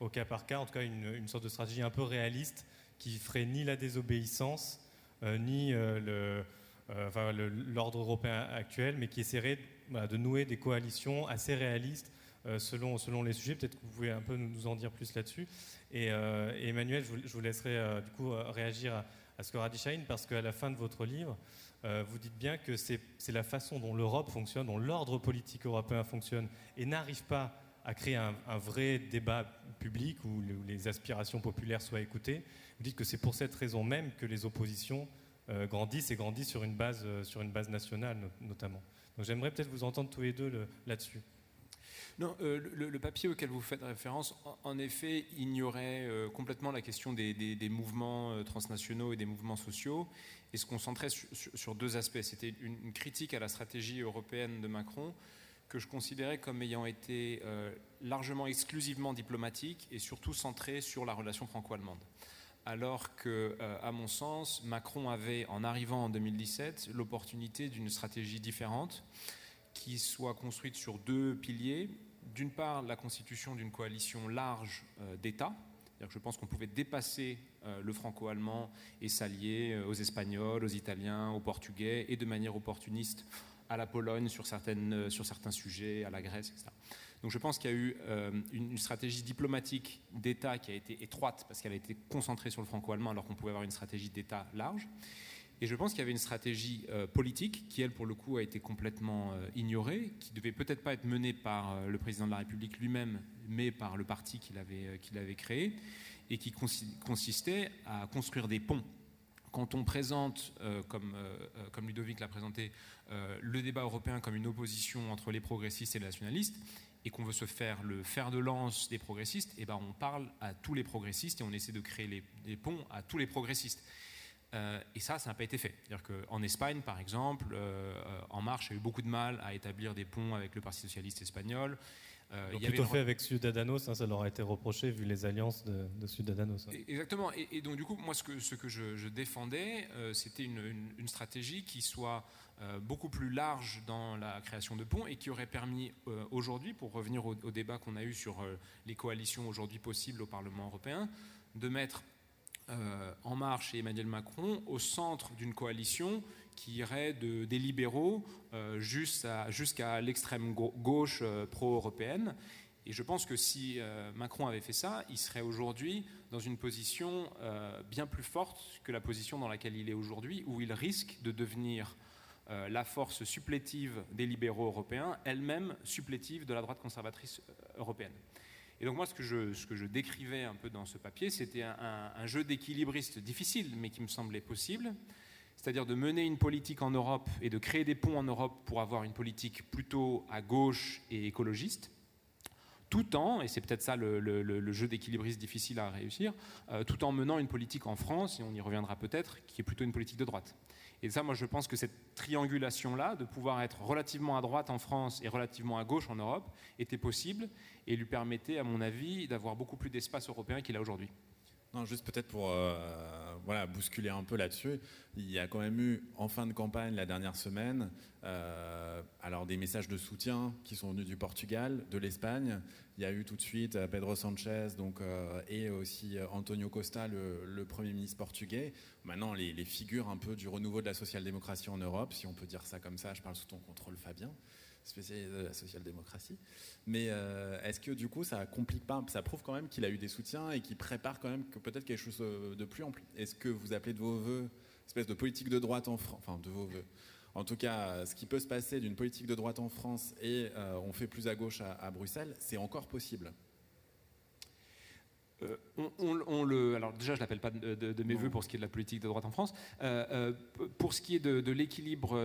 au cas par cas, en tout cas une, sorte de stratégie un peu réaliste qui ferait ni la désobéissance, euh, ni euh, euh, l'ordre européen actuel, mais qui essaierait de nouer des coalitions assez réalistes selon, selon les sujets. Peut-être que vous pouvez un peu nous en dire plus là-dessus. Et, Emmanuel, je vous, laisserai du coup réagir à, ce que Shine, parce qu'à la fin de votre livre, euh, vous dites bien que c'est la façon dont l'Europe fonctionne, dont l'ordre politique européen fonctionne, et n'arrive pas à créer un, vrai débat public où, les aspirations populaires soient écoutées. Vous dites que c'est pour cette raison même que les oppositions euh, grandissent et grandissent sur une base, euh, sur une base nationale notamment. Donc j'aimerais peut-être vous entendre tous les deux là-dessus. Non, le, papier auquel vous faites référence, en, effet, ignorait complètement la question des, mouvements transnationaux et des mouvements sociaux et se concentrait sur, deux aspects. C'était une, critique à la stratégie européenne de Macron que je considérais comme ayant été euh, largement exclusivement diplomatique et surtout centrée sur la relation franco-allemande. Alors que, euh, à mon sens, Macron avait, en arrivant en 2017, l'opportunité d'une stratégie différente qui soit construite sur deux piliers. D'une part, la constitution d'une coalition large euh, d'États, je pense qu'on pouvait dépasser euh, le franco-allemand et s'allier aux Espagnols, aux Italiens, aux Portugais et de manière opportuniste à la Pologne sur, sur certains sujets, à la Grèce, etc. Donc je pense qu'il y a eu une, stratégie diplomatique d'État qui a été étroite parce qu'elle a été concentrée sur le franco-allemand alors qu'on pouvait avoir une stratégie d'État large. Et je pense qu'il y avait une stratégie politique qui, elle, pour le coup, a été complètement ignorée, qui devait peut-être pas être menée par le président de la République lui-même, mais par le parti qu'il avait, créé et qui consistait à construire des ponts. Quand on présente, euh, euh, euh, comme, Ludovic l'a présenté, le débat européen comme une opposition entre les progressistes et les nationalistes, et qu'on veut se faire le fer de lance des progressistes, et eh ben on parle à tous les progressistes et on essaie de créer les, des ponts à tous les progressistes. et ça, ça n'a pas été fait. C'est-à-dire qu'en Espagne, par exemple, En Marche a eu beaucoup de mal à établir des ponts avec le Parti socialiste espagnol. Euh, il y plutôt fait avec Ciudadanos, hein, ça leur a été reproché vu les alliances de, de Ciudadanos. Hein. Exactement. Et, donc du coup, moi, ce que, ce que je, défendais, euh, c'était une, stratégie qui soit euh, beaucoup plus large dans la création de ponts et qui aurait permis aujourd'hui, pour revenir au, débat qu'on a eu sur les coalitions aujourd'hui possibles au Parlement européen, de mettre En Marche Emmanuel Macron au centre d'une coalition qui irait de, des libéraux euh, jusqu'à l'extrême gauche euh, pro-européenne. Et je pense que si euh, Macron avait fait ça, il serait aujourd'hui dans une position bien plus forte que la position dans laquelle il est aujourd'hui, où il risque de devenir la force supplétive des libéraux européens, elle-même supplétive de la droite conservatrice européenne. Et donc moi, ce que je, décrivais un peu dans ce papier, c'était un, jeu d'équilibriste difficile, mais qui me semblait possible, c'est-à-dire de mener une politique en Europe et de créer des ponts en Europe pour avoir une politique plutôt à gauche et écologiste, tout en, et c'est peut-être ça le jeu d'équilibriste difficile à réussir, euh, tout en menant une politique en France, et on y reviendra peut-être, qui est plutôt une politique de droite. Et ça, moi, je pense que cette triangulation-là, de pouvoir être relativement à droite en France et relativement à gauche en Europe, était possible et lui permettait, à mon avis, d'avoir beaucoup plus d'espace européen qu'il a aujourd'hui. Non, juste peut-être pour euh, voilà, bousculer un peu là-dessus, il y a quand même eu en fin de campagne la dernière semaine, euh, alors des messages de soutien qui sont venus du Portugal, de l'Espagne. Il y a eu tout de suite euh, Pedro Sanchez donc, euh, et aussi euh, Antonio Costa, le, Premier ministre portugais. Maintenant, les, figures un peu du renouveau de la social-démocratie en Europe, si on peut dire ça comme ça, je parle sous ton contrôle Fabien spécialiste de la social-démocratie. Mais est-ce que du coup, ça complique pas, ça prouve quand même qu'il a eu des soutiens et qu'il prépare quand même peut-être quelque chose de plus ample Est-ce que vous appelez de vos voeux espèce de politique de droite en France, enfin de vos voeux? En tout cas, ce qui peut se passer d'une politique de droite en France et euh, on fait plus à gauche à, à Bruxelles, c'est encore possible. Euh, on, on, on, le, alors déjà, je l'appelle pas de, de, de mes voeux pour ce qui est de la politique de droite en France. Euh, euh, pour ce qui est de, de l'équilibre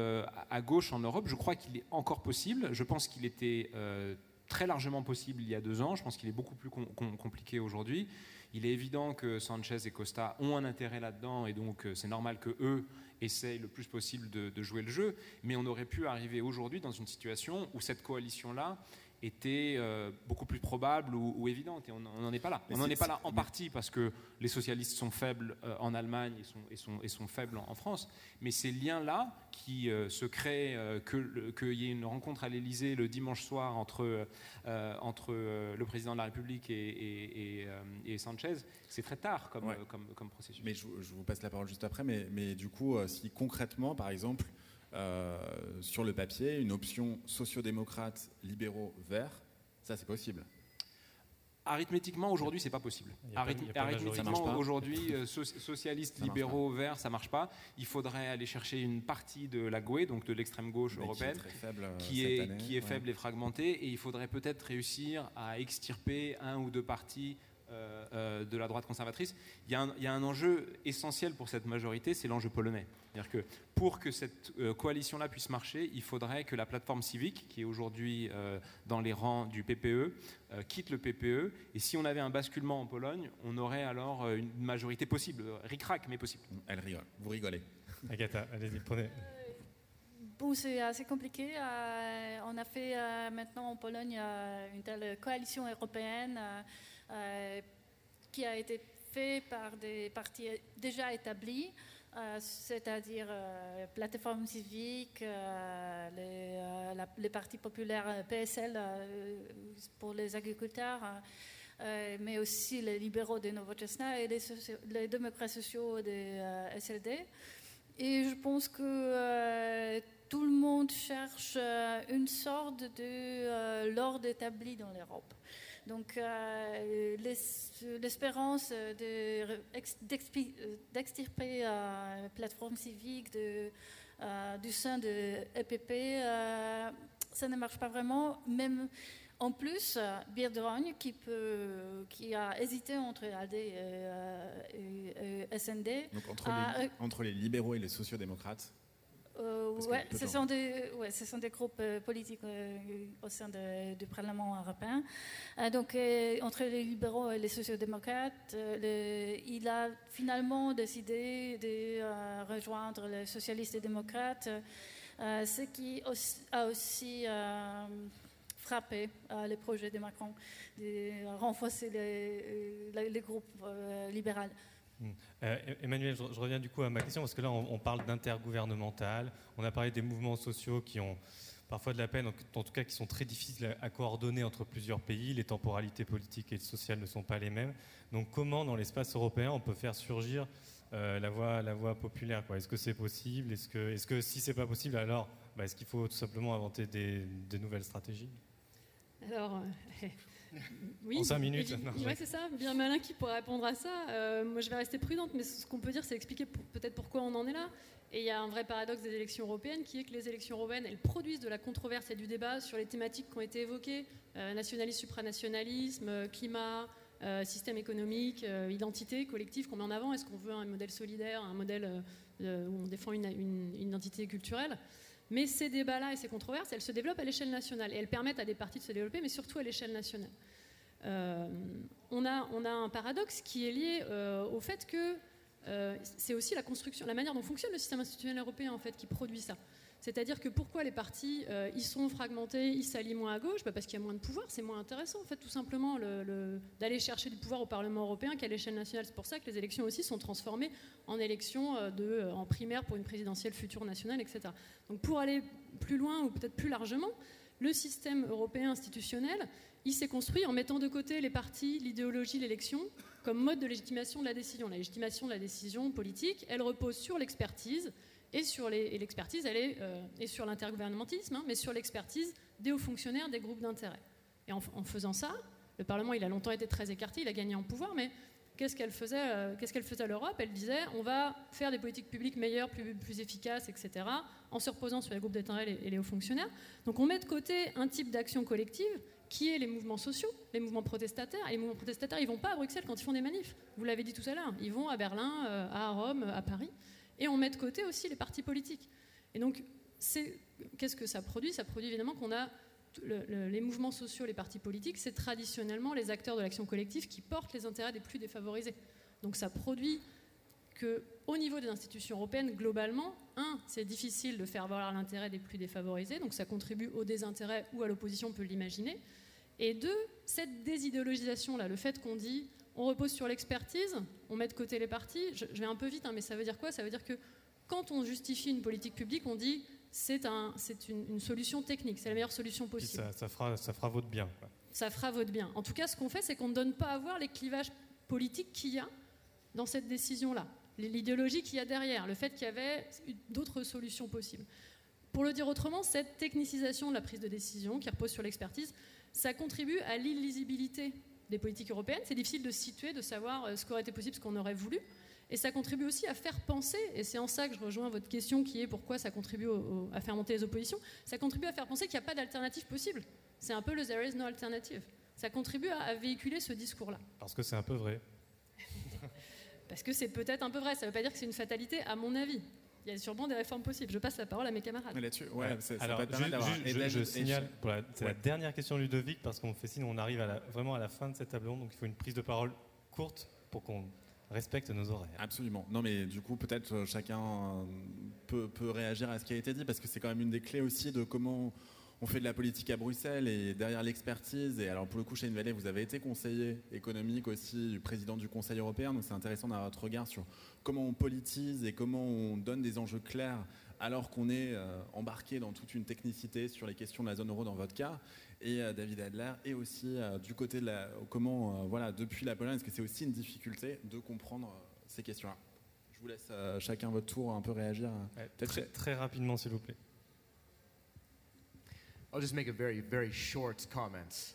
à gauche en Europe, je crois qu'il est encore possible. Je pense qu'il était euh, très largement possible il y a deux ans. Je pense qu'il est beaucoup plus com com compliqué aujourd'hui. Il est évident que Sanchez et Costa ont un intérêt là-dedans et donc c'est normal que eux essayent le plus possible de, de, jouer le jeu. Mais on aurait pu arriver aujourd'hui dans une situation où cette coalition-là était euh, beaucoup plus probable ou, ou évidente. Et on n'en est pas là. Mais on n'en est, est, pas là en partie parce que les socialistes sont faibles euh, en Allemagne et sont, et sont, et sont faibles en, en, France. Mais ces liens-là qui euh, se créent, qu'il que y ait une rencontre à l'Elysée le dimanche soir entre, entre le président de la République et, et Sanchez, c'est très tard comme, ouais. comme, comme, processus. Mais je, je, vous passe la parole juste après. Mais, mais du coup, si concrètement, par exemple, sur le papier une option sociodémocrate, libéraux, verts, ça c'est possible. Arithmétiquement, aujourd'hui, c'est pas possible. Arith pas, arithmétiquement, aujourd'hui, euh, so socialistes, libéraux, verts, ça marche pas. Il faudrait aller chercher une partie de la GUE, donc de l'extrême gauche Mais européenne, qui est, faible, euh, qui est, année, qui est ouais. faible et fragmentée, et il faudrait peut-être réussir à extirper un ou deux partis euh, euh, de la droite conservatrice. Il y, a un, il y, a un, enjeu essentiel pour cette majorité, c'est l'enjeu polonais. C'est-à-dire que pour que cette euh, coalition-là puisse marcher, il faudrait que la plateforme civique, qui est aujourd'hui euh, dans les rangs du PPE, euh, quitte le PPE. Et si on avait un basculement en Pologne, on aurait alors euh, une majorité possible, ric-rac, mais possible. Elle rigole. Vous rigolez. Agatha, allez-y, prenez. Bon, c'est assez compliqué. Euh, on a fait euh, maintenant en Pologne euh, une telle coalition européenne euh, qui a été faite par des partis déjà établis, euh, c'est-à-dire euh, plateforme civique, euh, les, la, les, partis populaires PSL pour les agriculteurs. mais aussi les libéraux de Nowoczesna et les, les démocrates sociaux de SLD. Et je pense que tout le monde cherche une sorte de l'ordre établi dans l'Europe. Donc euh, l'espérance d'extirper euh, la plateforme civique de, euh, du sein de EPP, euh, ça ne marche pas vraiment. Même en plus, Bierdrogne, qui, peut, qui a hésité entre AD et, et, et SND. Donc entre, a, les, entre les libéraux et les sociodémocrates euh, ouais, ce sont des, ouais, ce sont des groupes euh, politiques euh, au sein du Parlement européen. Euh, donc, entre les libéraux et les sociodémocrates, le, il a finalement décidé de rejoindre les socialistes et démocrates, ce qui aussi, a aussi frappé les projets de Macron de renforcer les, les, les groupes libéraux. Euh, Emmanuel, je, reviens du coup à ma question parce que là on, on parle d'intergouvernemental, on a parlé des mouvements sociaux qui ont parfois de la peine, en, tout cas qui sont très difficiles à, coordonner entre plusieurs pays, les temporalités politiques et sociales ne sont pas les mêmes. Donc comment dans l'espace européen on peut faire surgir euh, la, voie populaire Est-ce que c'est possible? Est-ce que, si c'est pas possible alors bah, est-ce qu'il faut tout simplement inventer des, des nouvelles stratégies? Alors, euh, en cinq minutes. Oui, c'est ça. Bien malin qui pourrait répondre à ça. Euh, moi, je vais rester prudente, mais ce qu'on peut dire, c'est expliquer peut-être pourquoi on en est là. Et il y a un vrai paradoxe des élections européennes qui est que les élections européennes, elles produisent de la controverse et du débat sur les thématiques qui ont été évoquées euh, nationalisme, supranationalisme, euh, climat, système économique, identité collective qu'on met en avant. Est-ce qu'on veut un modèle solidaire, un modèle où on défend une, une identité culturelle? Mais ces débats-là et ces controverses, elles se développent à l'échelle nationale et elles permettent à des partis de se développer, mais surtout à l'échelle nationale. Euh, on, a, un paradoxe qui est lié euh, au fait que euh, c'est aussi la construction, la manière dont fonctionne le système institutionnel européen en fait qui produit ça. C'est-à-dire que pourquoi les partis euh, ils sont fragmentés, ils s'allient moins à gauche? Bah, Parce qu'il y a moins de pouvoir, c'est moins intéressant en fait tout simplement d'aller chercher du pouvoir au Parlement européen qu'à l'échelle nationale. C'est pour ça que les élections aussi sont transformées en élections euh, de, euh, en primaire pour une présidentielle future nationale, etc. Donc pour aller plus loin ou peut-être plus largement, le système européen institutionnel, il s'est construit en mettant de côté les partis, l'idéologie, l'élection comme mode de légitimation de la décision. La légitimation de la décision politique, elle repose sur l'expertise, et sur l'expertise, elle est euh, sur l'intergouvernementalisme, hein, mais sur l'expertise des hauts fonctionnaires des groupes d'intérêt. Et en, faisant ça, le Parlement, il a longtemps été très écarté, il a gagné en pouvoir, mais qu'est-ce qu'elle faisait, euh, qu'est-ce faisait à l'Europe? Elle disait, on va faire des politiques publiques meilleures, plus, efficaces, etc., en se reposant sur les groupes d'intérêt et les hauts fonctionnaires. Donc on met de côté un type d'action collective qui est les mouvements sociaux, les mouvements protestataires. Et les mouvements protestataires, ils vont pas à Bruxelles quand ils font des manifs. Vous l'avez dit tout à l'heure, ils vont à Berlin, euh, à Rome, à Paris et on met de côté aussi les partis politiques. Et donc, qu'est-ce que ça produit? Ça produit évidemment qu'on a les mouvements sociaux, les partis politiques, c'est traditionnellement les acteurs de l'action collective qui portent les intérêts des plus défavorisés. Donc ça produit que, au niveau des institutions européennes, globalement, un, c'est difficile de faire valoir l'intérêt des plus défavorisés, donc ça contribue au désintérêt ou à l'opposition, on peut l'imaginer. Et deux, cette désidéologisation-là, le fait qu'on dit on repose sur l'expertise, on met de côté les partis. Je, vais un peu vite, hein, mais ça veut dire quoi? Ça veut dire que quand on justifie une politique publique, on dit c'est un, une, une, solution technique, c'est la meilleure solution possible. Ça, ça, fera, ça fera votre bien. Ça fera votre bien. En tout cas, ce qu'on fait, c'est qu'on ne donne pas à voir les clivages politiques qu'il y a dans cette décision-là, l'idéologie qu'il y a derrière, le fait qu'il y avait d'autres solutions possibles. Pour le dire autrement, cette technicisation de la prise de décision qui repose sur l'expertise, ça contribue à l'illisibilité des politiques européennes. C'est difficile de situer, de savoir euh, ce qu'aurait été possible, ce qu'on aurait voulu. Et ça contribue aussi à faire penser, et c'est en ça que je rejoins votre question qui est pourquoi ça contribue à faire monter les oppositions, ça contribue à faire penser qu'il n'y a pas d'alternative possible. C'est un peu le there is no alternative. Ça contribue à, véhiculer ce discours-là. Parce que c'est un peu vrai. Parce que c'est peut-être un peu vrai, ça ne veut pas dire que c'est une fatalité, à mon avis y a sûrement des réformes possibles. Je passe la parole à mes camarades. Là-dessus, ouais, Alors, je, signale, c'est la dernière question de Ludovic, parce qu'on fait signe, on arrive à vraiment à la fin de cette table ronde, donc il faut une prise de parole courte pour qu'on respecte nos horaires. Absolument. Non, mais du coup, peut-être euh, chacun euh, peut, peut, réagir à ce qui a été dit, parce que c'est quand même une des clés aussi de comment on fait de la politique à Bruxelles et derrière l'expertise. Et alors, pour le coup, Shane Vallée, vous avez été conseiller économique aussi du président du Conseil européen, donc c'est intéressant d'avoir votre regard sur comment on politise et comment on donne des enjeux clairs alors qu'on est euh, embarqué dans toute une technicité sur les questions de la zone euro dans votre cas, et euh, David Adler, et aussi euh, du côté de la, comment, voilà, depuis la Pologne, est-ce que c'est aussi une difficulté de comprendre ces questions-là? Je vous laisse chacun votre tour un peu réagir. très rapidement, s'il vous plaît. I'll just make a very, very short comment,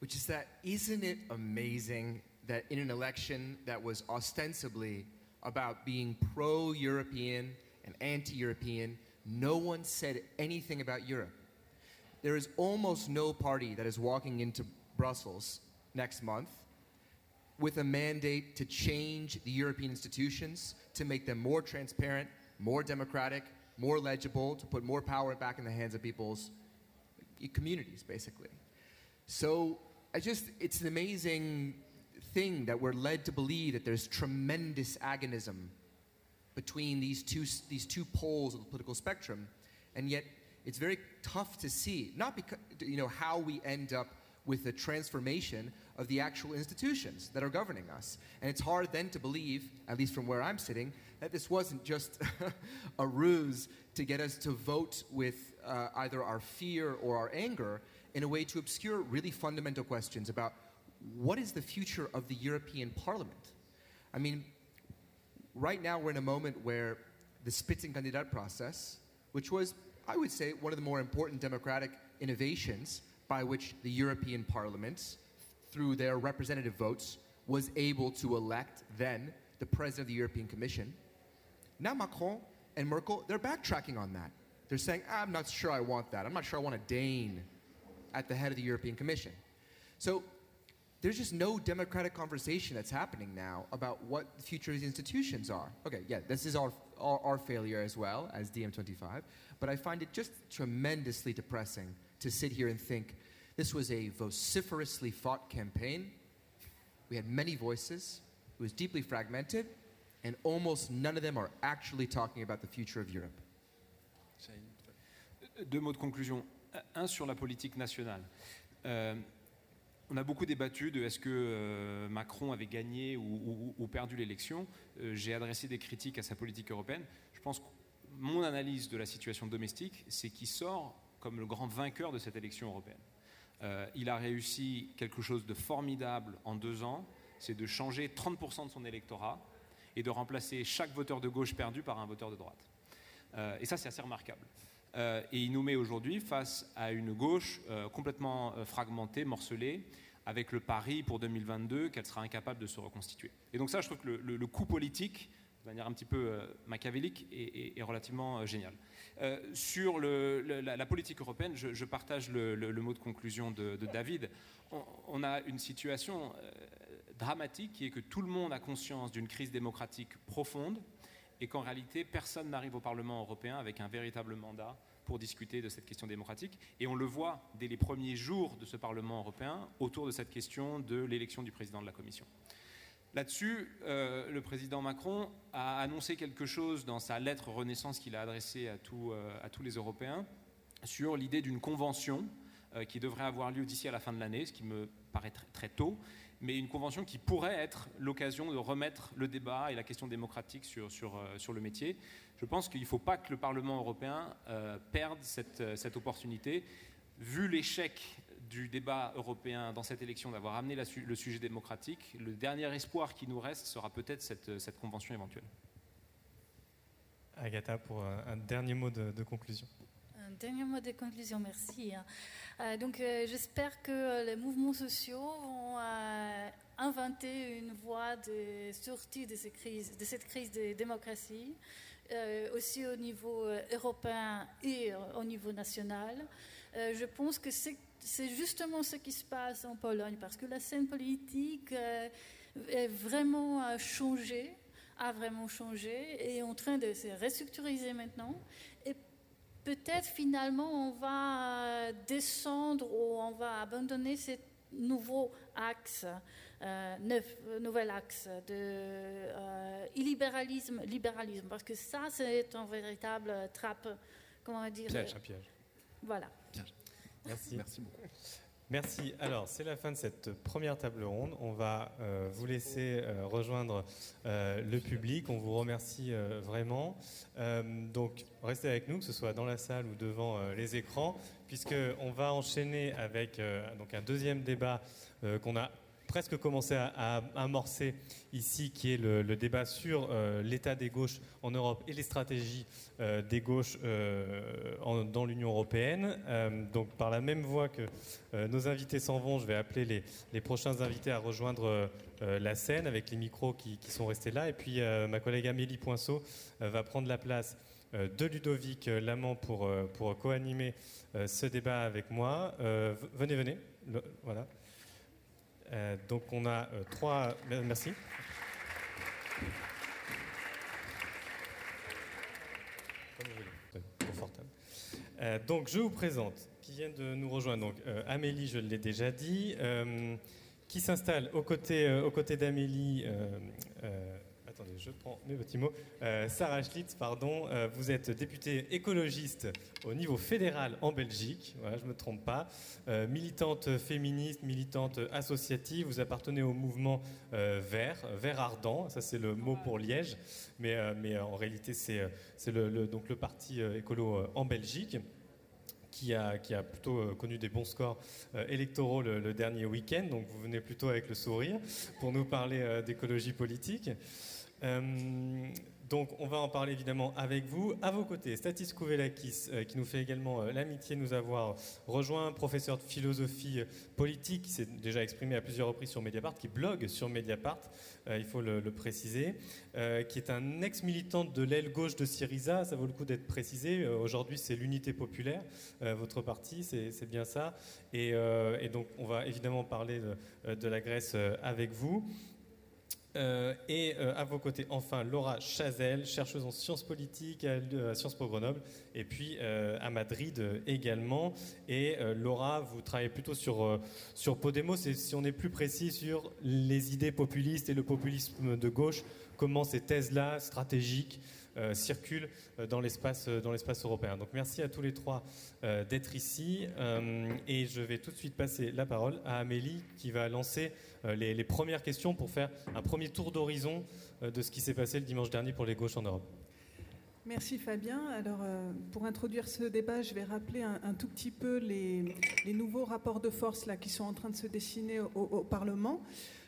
which is that isn't it amazing that in an election that was ostensibly about being pro European and anti European, no one said anything about Europe? There is almost no party that is walking into Brussels next month with a mandate to change the European institutions, to make them more transparent, more democratic, more legible, to put more power back in the hands of people's communities, basically. So I just, it's an amazing thing that we're led to believe that there's tremendous agonism between these two, these two poles of the political spectrum, and yet it's very tough to see, not because, you know, how we end up with the transformation of the actual institutions that are governing us. And it's hard then to believe, at least from where I'm sitting, that this wasn't just a ruse to get us to vote with uh, either our fear or our anger in a way to obscure really fundamental questions about what is the future of the European Parliament? I mean, right now we're in a moment where the Spitzenkandidat process, which was, I would say, one of the more important democratic innovations by which the European Parliament through their representative votes, was able to elect then the president of the European Commission. Now Macron and Merkel, they're backtracking on that. They're saying, ah, I'm not sure I want that. I'm not sure I want a Dane at the head of the European Commission. So there's just no democratic conversation that's happening now about what the future of these institutions are. Okay, yeah, this is our, our, our failure as well as DiEM25, but I find it just tremendously depressing to sit here and think this was a vociferously fought campaign. We had many voices, it was deeply fragmented, and almost none of them are actually talking about the future of Europe. Deux mots de conclusion. Un sur la politique nationale. Euh, on a beaucoup débattu de est-ce que euh, Macron avait gagné ou, perdu l'élection. Euh, j'ai adressé des critiques à sa politique européenne. Je pense que mon analyse de la situation domestique, c'est qu'il sort comme le grand vainqueur de cette élection européenne. Euh, il a réussi quelque chose de formidable en deux ans, c'est de changer 30% de son électorat et de remplacer chaque voteur de gauche perdu par un voteur de droite. et ça, c'est assez remarquable. Euh, et il nous met aujourd'hui face à une gauche euh, complètement euh, fragmentée, morcelée, avec le pari pour 2022 qu'elle sera incapable de se reconstituer. Et donc ça, je trouve que le, coup politique, de manière un petit peu machiavélique, est, relativement génial. Sur la, politique européenne, je, partage le, mot de conclusion de, David. on, a une situation dramatique qui est que tout le monde a conscience d'une crise démocratique profonde, et qu'en réalité, personne n'arrive au Parlement européen avec un véritable mandat pour discuter de cette question démocratique. Et on le voit dès les premiers jours de ce Parlement européen autour de cette question de l'élection du président de la Commission. Là-dessus, euh, le président Macron a annoncé quelque chose dans sa lettre Renaissance qu'il a adressée à, euh, tous les Européens sur l'idée d'une convention euh, qui devrait avoir lieu d'ici à la fin de l'année, ce qui me paraît très tôt, mais une convention qui pourrait être l'occasion de remettre le débat et la question démocratique sur, le métier. Je pense qu'il ne faut pas que le Parlement européen perde cette, opportunité. Vu l'échec du débat européen dans cette élection d'avoir amené le sujet démocratique, le dernier espoir qui nous reste sera peut-être cette, cette, convention éventuelle. Agatha, pour un, dernier mot de conclusion. Un dernier mot de conclusion, merci. Hein. Euh, donc euh, j'espère que les mouvements sociaux vont euh, inventer une voie de sortie de, cette crise, de cette crise de démocratie, aussi au niveau européen et au niveau national. je pense que c'est justement ce qui se passe en Pologne, parce que la scène politique est vraiment changé a vraiment changé et est en train de se restructuriser maintenant. Et peut-être finalement on va euh, descendre ou on va abandonner ce nouveau axe, euh, neuf, euh, nouvel axe de euh, illibéralisme, libéralisme, parce que ça c'est un véritable trappe, comment dire Piège, un piège. Voilà. Merci. Merci beaucoup. Merci. Alors, c'est la fin de cette première table ronde. On va euh, vous laisser euh, rejoindre euh, le public. On vous remercie vraiment. donc, restez avec nous, que ce soit dans la salle ou devant les écrans, puisqu'on va enchaîner avec donc un deuxième débat qu'on a presque commencé à, amorcer ici, qui est le, débat sur euh, l'état des gauches en Europe et les stratégies euh, des gauches euh, dans l'Union européenne. donc, par la même voie que nos invités s'en vont, je vais appeler les, prochains invités à rejoindre la scène avec les micros qui, sont restés là. Et puis, ma collègue Amélie Poinceau va prendre la place de Ludovic Lamant pour, pour co-animer ce débat avec moi. venez, venez. voilà. Euh, donc on a euh, trois... Merci. Confortable. Euh, donc je vous présente qui viennent de nous rejoindre. Donc Amélie, je l'ai déjà dit, qui s'installe aux côtés, aux côtés d'Amélie attendez, je prends mes petits mots. Euh, Sarah Schlitz, pardon, euh, vous êtes députée écologiste au niveau fédéral en Belgique, voilà, je ne me trompe pas. Euh, militante féministe, militante associative, vous appartenez au mouvement Vert, Vert Ardent, ça c'est le mot pour Liège, mais, mais en réalité c'est le, donc le parti écolo en Belgique. Qui a, qui a, plutôt connu des bons scores électoraux le, le dernier week-end. Donc vous venez plutôt avec le sourire pour nous parler d'écologie politique. Donc on va en parler évidemment avec vous. À vos côtés, Statis Kouvelakis, euh, qui nous fait également euh, l'amitié de nous avoir rejoint, professeur de philosophie euh, politique, qui s'est déjà exprimé à plusieurs reprises sur Mediapart, qui blogue sur Mediapart, il faut le, préciser, qui est un ex-militant de l'aile gauche de Syriza, ça vaut le coup d'être précisé. Aujourd'hui c'est l'unité populaire, votre parti, c'est bien ça. Et, donc on va évidemment parler de la Grèce avec vous. Euh, et euh, à vos côtés, enfin, Laura Chazelle, chercheuse en sciences politiques à, Sciences Po Grenoble, et puis euh, à Madrid également. Et Laura, vous travaillez plutôt sur, sur Podemos, et si on est plus précis sur les idées populistes et le populisme de gauche, comment ces thèses-là, stratégiques, circulent dans l'espace européen. Donc merci à tous les trois d'être ici. et je vais tout de suite passer la parole à Amélie qui va lancer euh, les, premières questions pour faire un premier tour d'horizon euh, de ce qui s'est passé le dimanche dernier pour les gauches en Europe. Merci Fabien. Alors, euh, pour introduire ce débat, je vais rappeler un, tout petit peu les, nouveaux rapports de force là, qui sont en train de se dessiner au, Parlement.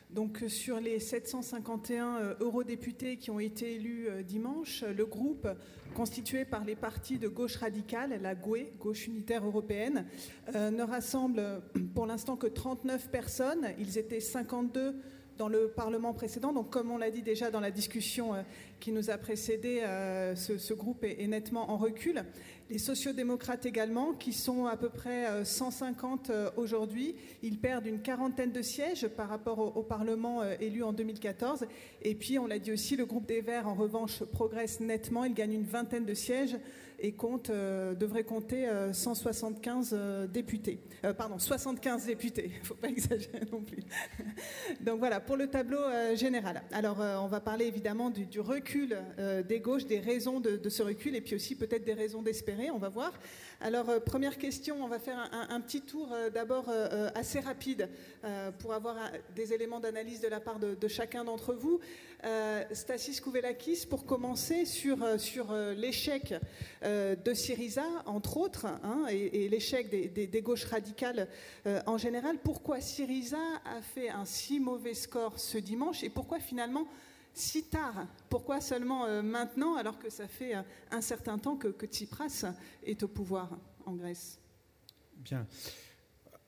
Donc, sur les 751 eurodéputés qui ont été élus dimanche, le groupe constitué par les partis de gauche radicale, la GUE, Gauche unitaire européenne, euh, ne rassemble pour l'instant que 39 personnes. Ils étaient 52 dans le Parlement précédent. Donc, comme on l'a dit déjà dans la discussion euh, qui nous a précédé, euh, ce, groupe est, nettement en recul. Les sociodémocrates également, qui sont à peu près 150 aujourd'hui, ils perdent une quarantaine de sièges par rapport au, Parlement élu en 2014. Et puis, on l'a dit aussi, le groupe des Verts, en revanche, progresse nettement. Il gagne une vingtaine de sièges et compte, euh, devrait compter 175 euh, euh, députés. pardon, 75 députés, il ne faut pas exagérer non plus. Donc voilà, pour le tableau général. Alors on va parler évidemment du, recul des gauches, des raisons de, ce recul et puis aussi peut-être des raisons d'espérer, on va voir. Alors première question, on va faire un, petit tour d'abord assez rapide pour avoir des éléments d'analyse de la part de, de chacun d'entre vous. Stasis Kouvelakis, pour commencer sur, sur l'échec euh, de Syriza, entre autres, hein, et, l'échec des, gauches radicales euh, en général. Pourquoi Syriza a fait un si mauvais score ce dimanche et pourquoi finalement si tard? Pourquoi seulement euh, maintenant alors que ça fait un certain temps que, que Tsipras est au pouvoir en Grèce? Bien.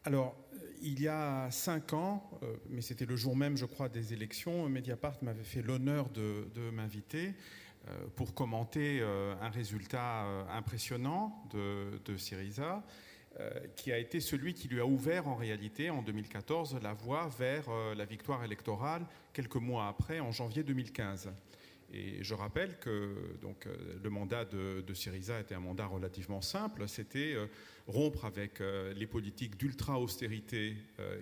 Alors, il y a cinq ans, mais c'était le jour même, je crois, des élections, Mediapart m'avait fait l'honneur de m'inviter euh, pour commenter euh, un résultat euh, impressionnant de, Syriza, qui a été celui qui lui a ouvert en réalité en 2014 la voie vers la victoire électorale quelques mois après, en janvier 2015. Et je rappelle que donc, le mandat de, Syriza était un mandat relativement simple, c'était rompre avec les politiques d'ultra-austérité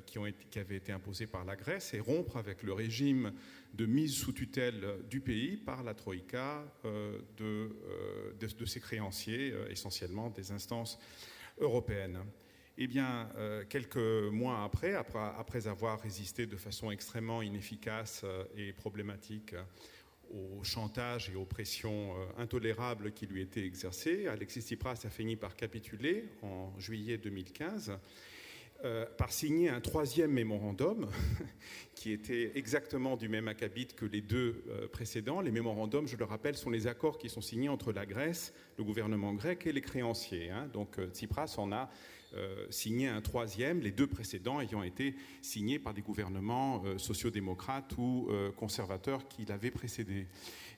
qui, qui, avaient été imposées par la Grèce et rompre avec le régime de mise sous tutelle du pays par la Troïka euh, euh, de, ses créanciers, euh, essentiellement des instances européennes. Eh bien, quelques mois après, après, avoir résisté de façon extrêmement inefficace et problématique au chantage et aux pressions intolérables qui lui étaient exercées, Alexis Tsipras a fini par capituler en juillet 2015 euh, par signer un troisième mémorandum qui était exactement du même acabit que les deux euh, précédents. Les mémorandums, je le rappelle, sont les accords qui sont signés entre la Grèce, le gouvernement grec et les créanciers. Hein. Donc euh, Tsipras en a signé un troisième, les deux précédents ayant été signés par des gouvernements sociodémocrates ou conservateurs qui l'avaient précédé.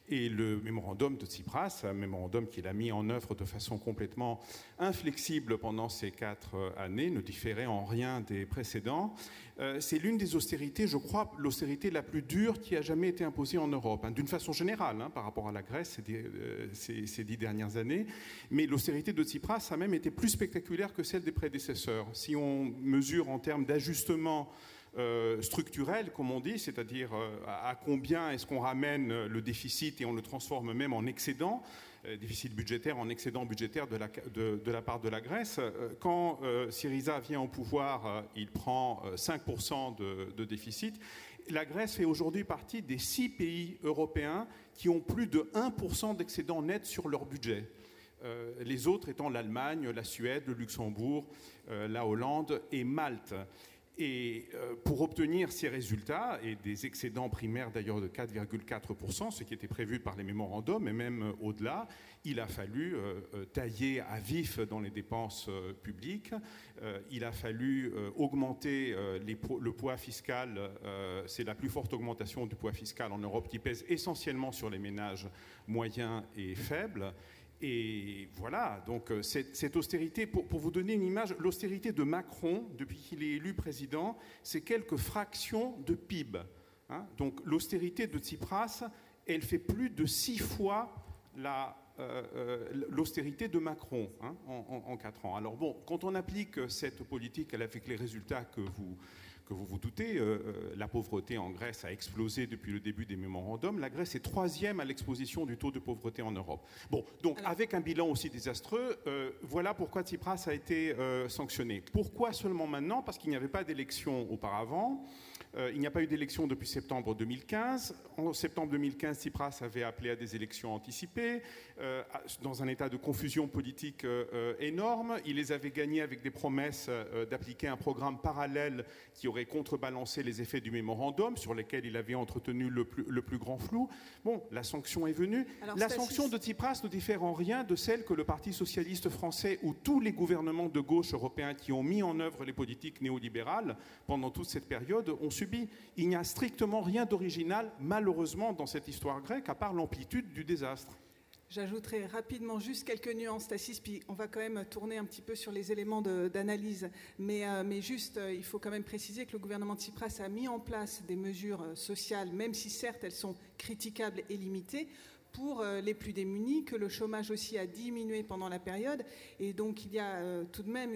Et le mémorandum de Tsipras, un mémorandum qu'il a mis en œuvre de façon complètement inflexible pendant ces quatre euh, années, ne différait en rien des précédents. Euh, c'est l'une des austérités, je crois, l'austérité la plus dure qui a jamais été imposée en Europe, hein, d'une façon générale, hein, par rapport à la Grèce euh, ces, dix dernières années. Mais l'austérité de Tsipras a même été plus spectaculaire que celle des prédécesseurs. Si on mesure en termes d'ajustement euh, structurel, comme on dit, c'est-à-dire euh, à, combien est-ce qu'on ramène le déficit et on le transforme même en excédent, euh, déficit budgétaire en excédent budgétaire de la, de, la part de la Grèce. Quand Syriza vient au pouvoir, il prend 5% de, de déficit. La Grèce fait aujourd'hui partie des six pays européens qui ont plus de 1% d'excédent net sur leur budget. les autres étant l'Allemagne, la Suède, le Luxembourg, la Hollande et Malte. Et euh, pour obtenir ces résultats, et des excédents primaires d'ailleurs de 4,4%, ce qui était prévu par les mémorandums, et même euh, au-delà, il a fallu euh, tailler à vif dans les dépenses publiques, il a fallu augmenter le poids fiscal, c'est la plus forte augmentation du poids fiscal en Europe qui pèse essentiellement sur les ménages moyens et faibles. Et voilà, donc euh, cette, austérité, pour, vous donner une image, l'austérité de Macron, depuis qu'il est élu président, c'est quelques fractions de PIB. Hein. donc l'austérité de Tsipras, elle fait plus de six fois euh, euh, l'austérité de Macron hein, en, quatre ans. Alors bon, quand on applique cette politique, elle avec les résultats que vous, que vous vous doutez, euh, euh, la pauvreté en Grèce a explosé depuis le début des mémorandums. La Grèce est troisième à l'exposition du taux de pauvreté en Europe. Bon, donc avec un bilan aussi désastreux, euh, voilà pourquoi Tsipras a été sanctionné. Pourquoi seulement maintenant? Parce qu'il n'y avait pas d'élection auparavant. Euh, il n'y a pas eu d'élection depuis septembre 2015. En septembre 2015, Tsipras avait appelé à des élections anticipées, euh, dans un état de confusion politique euh, énorme. Il les avait gagnées avec des promesses d'appliquer un programme parallèle qui aurait contrebalancé les effets du mémorandum, sur lesquels il avait entretenu le plus, grand flou. Bon, la sanction est venue. la sanction de Tsipras ne diffère en rien de celle que le Parti socialiste français ou tous les gouvernements de gauche européens qui ont mis en œuvre les politiques néolibérales pendant toute cette période ont Il n'y a strictement rien d'original, malheureusement, dans cette histoire grecque, à part l'amplitude du désastre. J'ajouterai rapidement juste quelques nuances, Tassis, puis on va quand même tourner un petit peu sur les éléments d'analyse. Mais, euh, mais, juste, euh, il faut quand même préciser que le gouvernement Tsipras a mis en place des mesures euh, sociales, même si certes elles sont critiquables et limitées, pour euh, les plus démunis, que le chômage aussi a diminué pendant la période. Et donc il y a euh, tout de même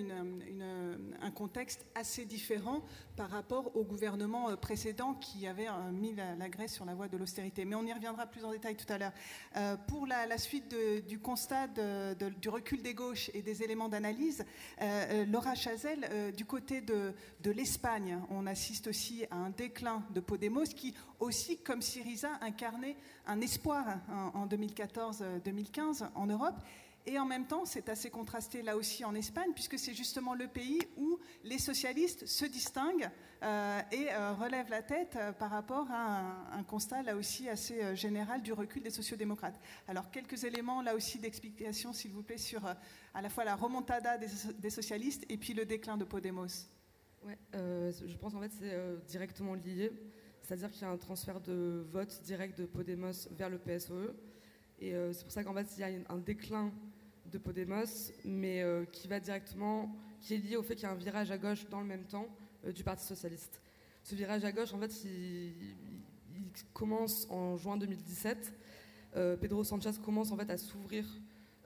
un contexte assez différent par rapport au gouvernement euh, précédent qui avait mis la, Grèce sur la voie de l'austérité. Mais on y reviendra plus en détail tout à l'heure. pour la, suite du constat du recul des gauches et des éléments d'analyse, Laura Chazelle, du côté de l'Espagne, on assiste aussi à un déclin de Podemos qui aussi, comme Syriza, incarnait un espoir en 2014-2015 en Europe. Et en même temps, c'est assez contrasté là aussi en Espagne, puisque c'est justement le pays où les socialistes se distinguent euh, et euh, relèvent la tête euh, par rapport à un, constat là aussi assez général du recul des sociodémocrates. Alors quelques éléments là aussi d'explication, s'il vous plaît, sur à la fois la remontada des, socialistes et puis le déclin de Podemos. Ouais, je pense en fait c'est directement lié c'est-à-dire qu'il y a un transfert de vote direct de Podemos vers le PSOE. Et euh, c'est pour ça qu'en fait, il y a un déclin de Podemos, mais euh, qui va directement, qui est lié au fait qu'il y a un virage à gauche dans le même temps euh, du Parti socialiste. Ce virage à gauche, en fait, il, commence en juin 2017. Pedro Sanchez commence en fait à s'ouvrir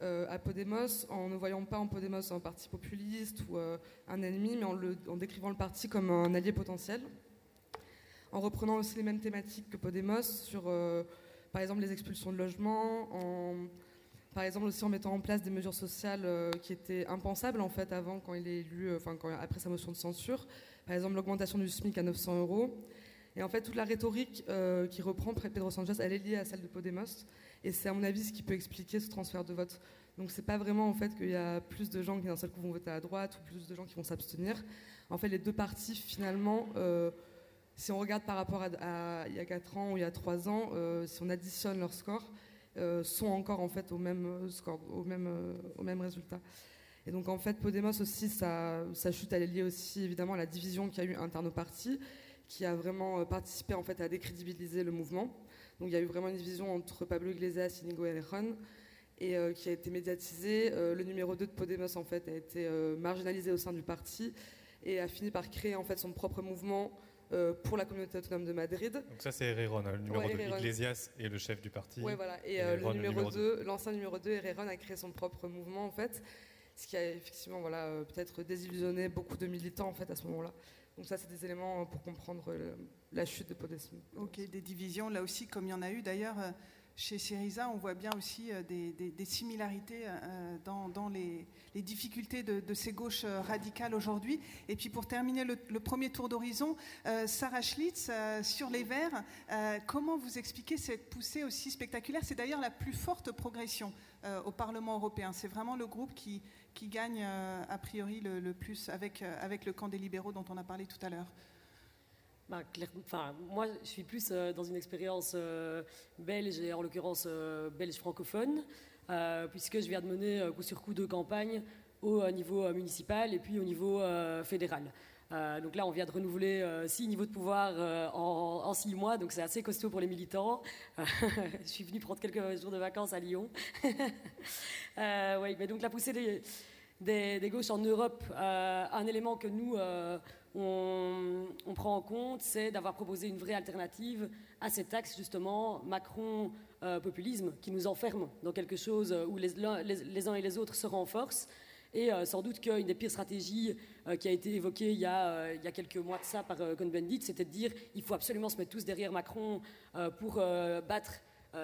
à Podemos en ne voyant pas en Podemos un parti populiste ou un ennemi, mais en, en décrivant le parti comme un allié potentiel en reprenant aussi les mêmes thématiques que Podemos sur, euh, par exemple, les expulsions de logements, en, par exemple aussi en mettant en place des mesures sociales euh, qui étaient impensables en fait avant quand il est élu, euh, enfin après sa motion de censure, par exemple l'augmentation du SMIC à 900 euros. Et en fait, toute la rhétorique qui reprend Pedro Sanchez, elle est liée à celle de Podemos. Et c'est à mon avis ce qui peut expliquer ce transfert de vote. Donc c'est pas vraiment en fait qu'il y a plus de gens qui d'un seul coup vont voter à droite ou plus de gens qui vont s'abstenir. En fait, les deux partis finalement si on regarde par rapport à, il y a 4 ans ou il y a 3 ans, euh, si on additionne leurs scores, euh, sont encore en fait au même euh, score, au même, au même résultat. Et donc en fait, Podemos aussi, sa, chute, elle est liée aussi évidemment à la division qu'il y a eu interne au parti, qui a vraiment participé en fait à décrédibiliser le mouvement. Donc il y a eu vraiment une division entre Pablo Iglesias, Inigo Errejón, et qui a été médiatisée. le numéro 2 de Podemos en fait a été marginalisé au sein du parti et a fini par créer en fait son propre mouvement euh, pour la communauté autonome de Madrid. Donc ça c'est Herrera, hein, le numéro 2. Iglesias est le chef du parti. Oui, voilà. Et, euh, le numéro 2, l'ancien numéro 2, Herrera, a créé son propre mouvement en fait, ce qui a effectivement voilà, euh, peut-être désillusionné beaucoup de militants en fait à ce moment-là. Donc ça c'est des éléments pour comprendre la chute de Podemos. Ok, des divisions là aussi comme il y en a eu d'ailleurs chez Syriza, on voit bien aussi des, similarités dans, les, difficultés de, ces gauches radicales aujourd'hui. Et puis pour terminer le, premier tour d'horizon, Sarah Schlitz, sur les Verts, comment vous expliquez cette poussée aussi spectaculaire? C'est d'ailleurs la plus forte progression au Parlement européen. C'est vraiment le groupe qui, gagne a priori le, plus avec, avec le camp des libéraux dont on a parlé tout à l'heure. Bah, moi, je suis plus euh, dans une expérience euh, belge et en l'occurrence euh, belge francophone, puisque je viens de mener coup sur coup deux campagnes au niveau municipal et puis au niveau fédéral. donc là, on vient de renouveler six niveaux de pouvoir en, six mois, donc c'est assez costaud pour les militants. je suis venu prendre quelques jours de vacances à Lyon. oui, mais donc la poussée des gauches en Europe, un élément que nous on, prend en compte, c'est d'avoir proposé une vraie alternative à cet axe justement Macron-populisme qui nous enferme dans quelque chose où les, uns et les autres se renforcent. Et euh, sans doute qu'une des pires stratégies euh, qui a été évoquée il y a, euh, il y a quelques mois de ça par Cohn-Bendit, c'était de dire il faut absolument se mettre tous derrière Macron pour battre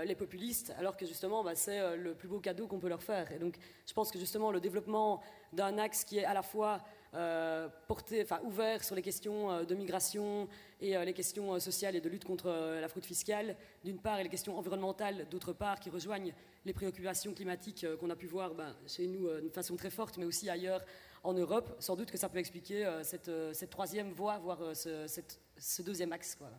les populistes, alors que justement, bah, c'est le plus beau cadeau qu'on peut leur faire. Et donc, je pense que justement, le développement d'un axe qui est à la fois euh, porté, enfin, ouvert sur les questions euh, de migration et euh, les questions sociales et de lutte contre la fraude fiscale, d'une part, et les questions environnementales, d'autre part, qui rejoignent les préoccupations climatiques qu'on a pu voir ben, chez nous de façon très forte, mais aussi ailleurs en Europe. Sans doute que ça peut expliquer cette, troisième voie, voire ce deuxième axe. Quoi.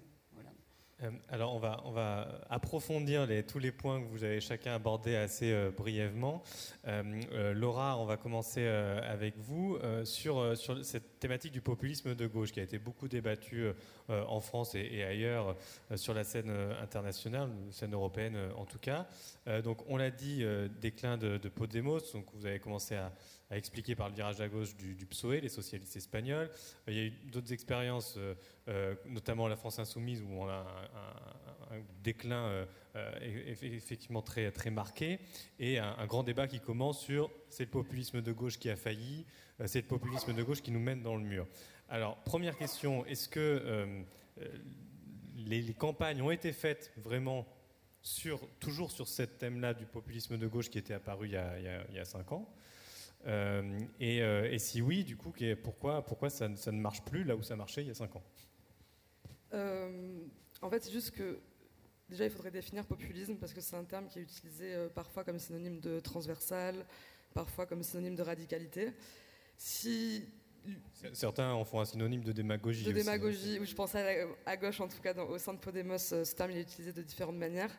Euh, alors, on va, on va approfondir tous les points que vous avez chacun abordés assez euh, brièvement. Euh, Laura, on va commencer avec vous sur, sur cette thématique du populisme de gauche qui a été beaucoup débattue en France et, ailleurs sur la scène internationale, scène européenne en tout cas. donc, on l'a dit, déclin de, de Podemos, donc vous avez commencé à, à expliquer par le virage à gauche du, du PSOE, les socialistes espagnols. Il y a eu d'autres expériences, euh, euh, notamment la France insoumise, où on a un, déclin euh, effectivement très, très marqué, et un, grand débat qui commence sur c'est le populisme de gauche qui a failli, c'est le populisme de gauche qui nous mène dans le mur. Alors, première question, est-ce que les, campagnes ont été faites vraiment sur, toujours sur ce thème-là du populisme de gauche qui était apparu il y a, il y a cinq ans? Euh, euh, et, si oui, du coup, pourquoi, pourquoi ça, ne marche plus là où ça marchait il y a 5 ans? Euh, En fait, c'est juste que déjà, il faudrait définir populisme parce que c'est un terme qui est utilisé parfois comme synonyme de transversal, parfois comme synonyme de radicalité. Si Certains en font un synonyme de démagogie. De démagogie, oui, je pense à, gauche en tout cas, au sein de Podemos, ce terme il est utilisé de différentes manières.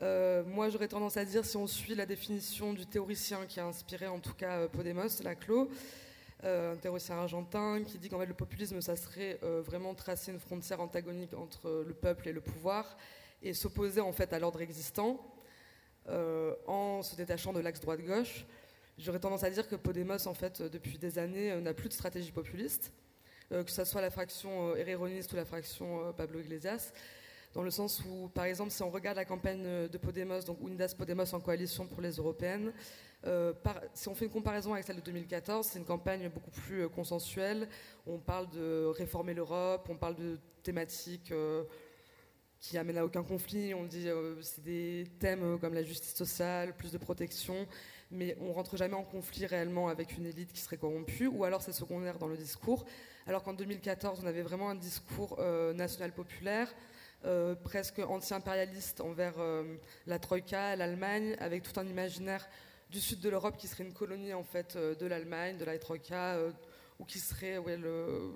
Euh, moi, j'aurais tendance à dire, si on suit la définition du théoricien qui a inspiré en tout cas euh, Podemos, Laclos, euh, un théoricien argentin qui dit qu'en fait le populisme, ça serait vraiment tracer une frontière antagonique entre le peuple et le pouvoir et s'opposer en fait à l'ordre existant en se détachant de l'axe droite-gauche. J'aurais tendance à dire que Podemos, en fait, depuis des années, n'a plus de stratégie populiste, que ce soit la fraction héréroniste ou la fraction Pablo Iglesias dans le sens où, par exemple, si on regarde la campagne de Podemos, donc Unidas Podemos en coalition pour les européennes, euh, si on fait une comparaison avec celle de 2014, c'est une campagne beaucoup plus euh, consensuelle. On parle de réformer l'Europe, on parle de thématiques euh, qui amènent à aucun conflit. On dit c'est des thèmes comme la justice sociale, plus de protection, mais on rentre jamais en conflit réellement avec une élite qui serait corrompue, ou alors c'est secondaire dans le discours. Alors qu'en 2014, on avait vraiment un discours national populaire euh, presque anti-impérialiste envers euh, la Troïka, l'Allemagne, avec tout un imaginaire du sud de l'Europe qui serait une colonie en fait euh, de l'Allemagne, de la Troïka, ou qui serait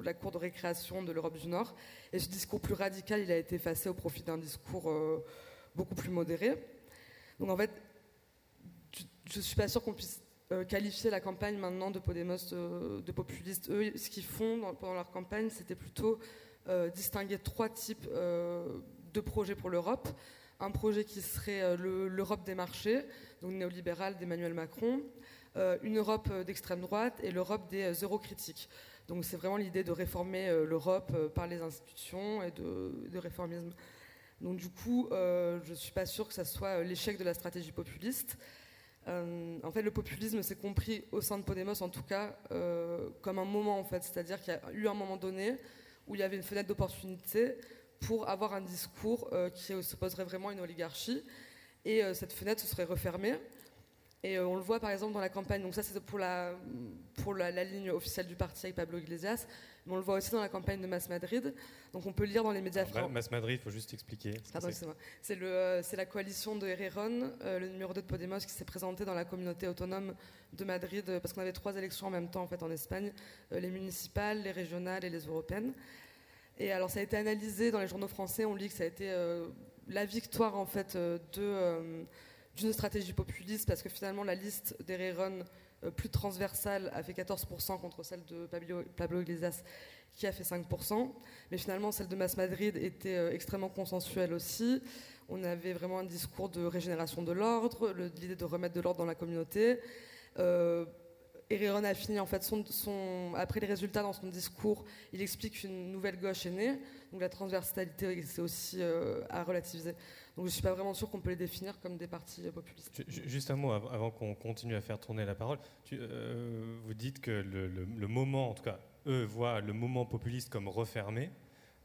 la cour de récréation de l'Europe du Nord. Et ce discours plus radical, il a été effacé au profit d'un discours beaucoup plus modéré. Donc en fait, je ne suis pas sûre qu'on puisse qualifier la campagne maintenant de Podemos de, populiste. Eux, ce qu'ils font pendant leur campagne, c'était plutôt distinguer trois types euh, de projets pour l'Europe. Un projet qui serait euh, l'Europe des marchés, donc néolibérale d'Emmanuel Macron, une Europe d'extrême droite et l'Europe des eurocritiques. Donc c'est vraiment l'idée de réformer l'Europe par les institutions et de, réformisme. Donc du coup, je ne suis pas sûre que ça soit l'échec de la stratégie populiste. en fait, le populisme s'est compris au sein de Podemos, en tout cas, comme un moment, en fait. C'est-à-dire qu'il y a eu un moment donné où il y avait une fenêtre d'opportunité pour avoir un discours euh, qui s'opposerait vraiment à une oligarchie. Et cette fenêtre se serait refermée. Et on le voit par exemple dans la campagne, donc ça c'est pour, la, pour la, ligne officielle du parti avec Pablo Iglesias, mais on le voit aussi dans la campagne de Mass Madrid. Donc on peut lire dans les médias français. Mass Madrid, il faut juste expliquer. c'est la coalition de Herrerón, le numéro 2 de Podemos, qui s'est présenté dans la communauté autonome de Madrid, parce qu'on avait trois élections en même temps en, fait, en Espagne, les municipales, les régionales et les européennes. Et alors ça a été analysé dans les journaux français, on lit que ça a été la victoire en fait de d'une stratégie populiste, parce que finalement la liste euh, plus transversale a fait 14% contre celle de Pablo, Pablo, Iglesias qui a fait 5%. Mais finalement celle de Mas Madrid était euh, extrêmement consensuelle aussi. On avait vraiment un discours de régénération de l'ordre, l'idée de remettre de l'ordre dans la communauté. Euh, Herrerón a fini en fait son, après les résultats dans son discours, il explique qu'une nouvelle gauche est née, donc la transversalité c'est aussi à relativiser. Donc je ne suis pas vraiment sûr qu'on peut les définir comme des partis populistes. Juste un mot avant qu'on continue à faire tourner la parole. Euh, vous dites que le, moment, en tout cas, eux voient le moment populiste comme refermé.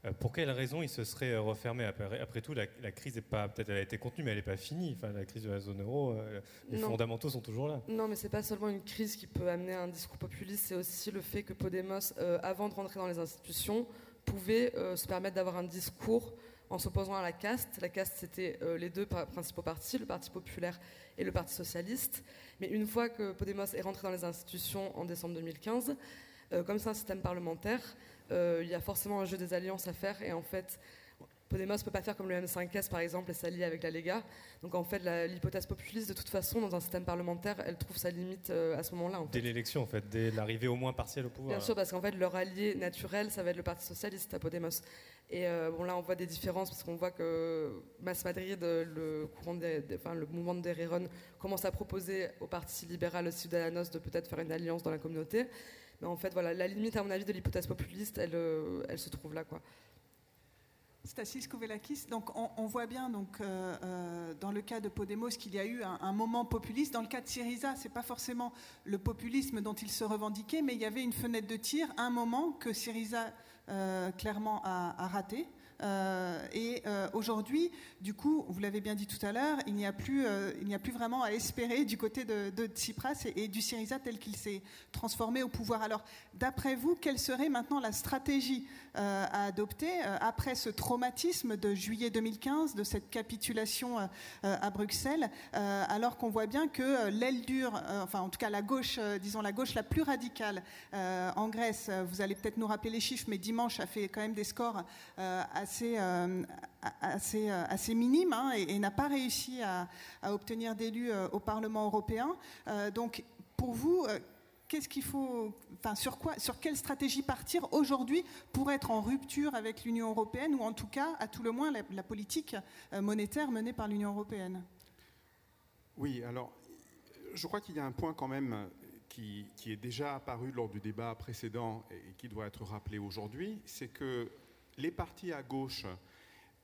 Euh, pour quelle raison il se serait refermé? Après, après tout, la, crise est pas peut-être elle a été contenue, mais elle n'est pas finie. Enfin, la crise de la zone euro, euh, les fondamentaux sont toujours là. Non, mais c'est pas seulement une crise qui peut amener à un discours populiste, c'est aussi le fait que Podemos, avant de rentrer dans les institutions, pouvait se permettre d'avoir un discours en s'opposant à la caste. La caste, c'était euh, les deux principaux partis, le Parti populaire et le Parti socialiste. Mais une fois que Podemos est rentré dans les institutions en décembre 2015, euh, comme c'est un système parlementaire, euh, il y a forcément un jeu des alliances à faire. Et en fait, Podemos ne peut pas faire comme le M5S par exemple et s'allier avec la Lega. Donc en fait, l'hypothèse populiste, de toute façon, dans un système parlementaire, elle trouve sa limite à ce moment-là. Dès l'élection, en fait, dès l'arrivée au moins partielle au pouvoir. Bien sûr, parce qu'en fait, leur allié naturel, ça va être le Parti socialiste à Podemos. Et euh, bon, là, on voit des différences parce qu'on voit que Mass Madrid, le, courant enfin, le mouvement de Derreron, commence à proposer au Parti libéral Ciudadanos de peut-être faire une alliance dans la communauté. Mais en fait, voilà, la limite, à mon avis, de l'hypothèse populiste, elle, euh, se trouve là. Kouvelakis, donc on, voit bien donc, euh, dans le cas de Podemos qu'il y a eu un, moment populiste. Dans le cas de Syriza, ce n'est pas forcément le populisme dont il se revendiquait, mais il y avait une fenêtre de tir, un moment que Syriza euh, clairement à, rater. Euh, et euh, aujourd'hui, du coup, vous l'avez bien dit tout à l'heure, il n'y a plus, n'y a plus vraiment à espérer du côté de, Tsipras et, du Syriza tel qu'il s'est transformé au pouvoir. Alors, d'après vous, quelle serait maintenant la stratégie à adopter après ce traumatisme de juillet 2015, de cette capitulation à Bruxelles, alors qu'on voit bien que l'aile dure, enfin en tout cas la gauche, disons la gauche la plus radicale en Grèce, vous allez peut-être nous rappeler les chiffres, mais dimanche a fait quand même des scores euh, assez, euh, euh, assez minimes hein, et, n'a pas réussi à, obtenir d'élus au Parlement européen. donc, pour vous, qu'est-ce qu'il faut, enfin, sur quoi, sur quelle stratégie partir aujourd'hui pour être en rupture avec l'Union européenne ou en tout cas, à tout le moins, la, politique monétaire menée par l'Union européenne? Oui, alors, je crois qu'il y a un point quand même qui, est déjà apparu lors du débat précédent et qui doit être rappelé aujourd'hui, c'est que les partis à gauche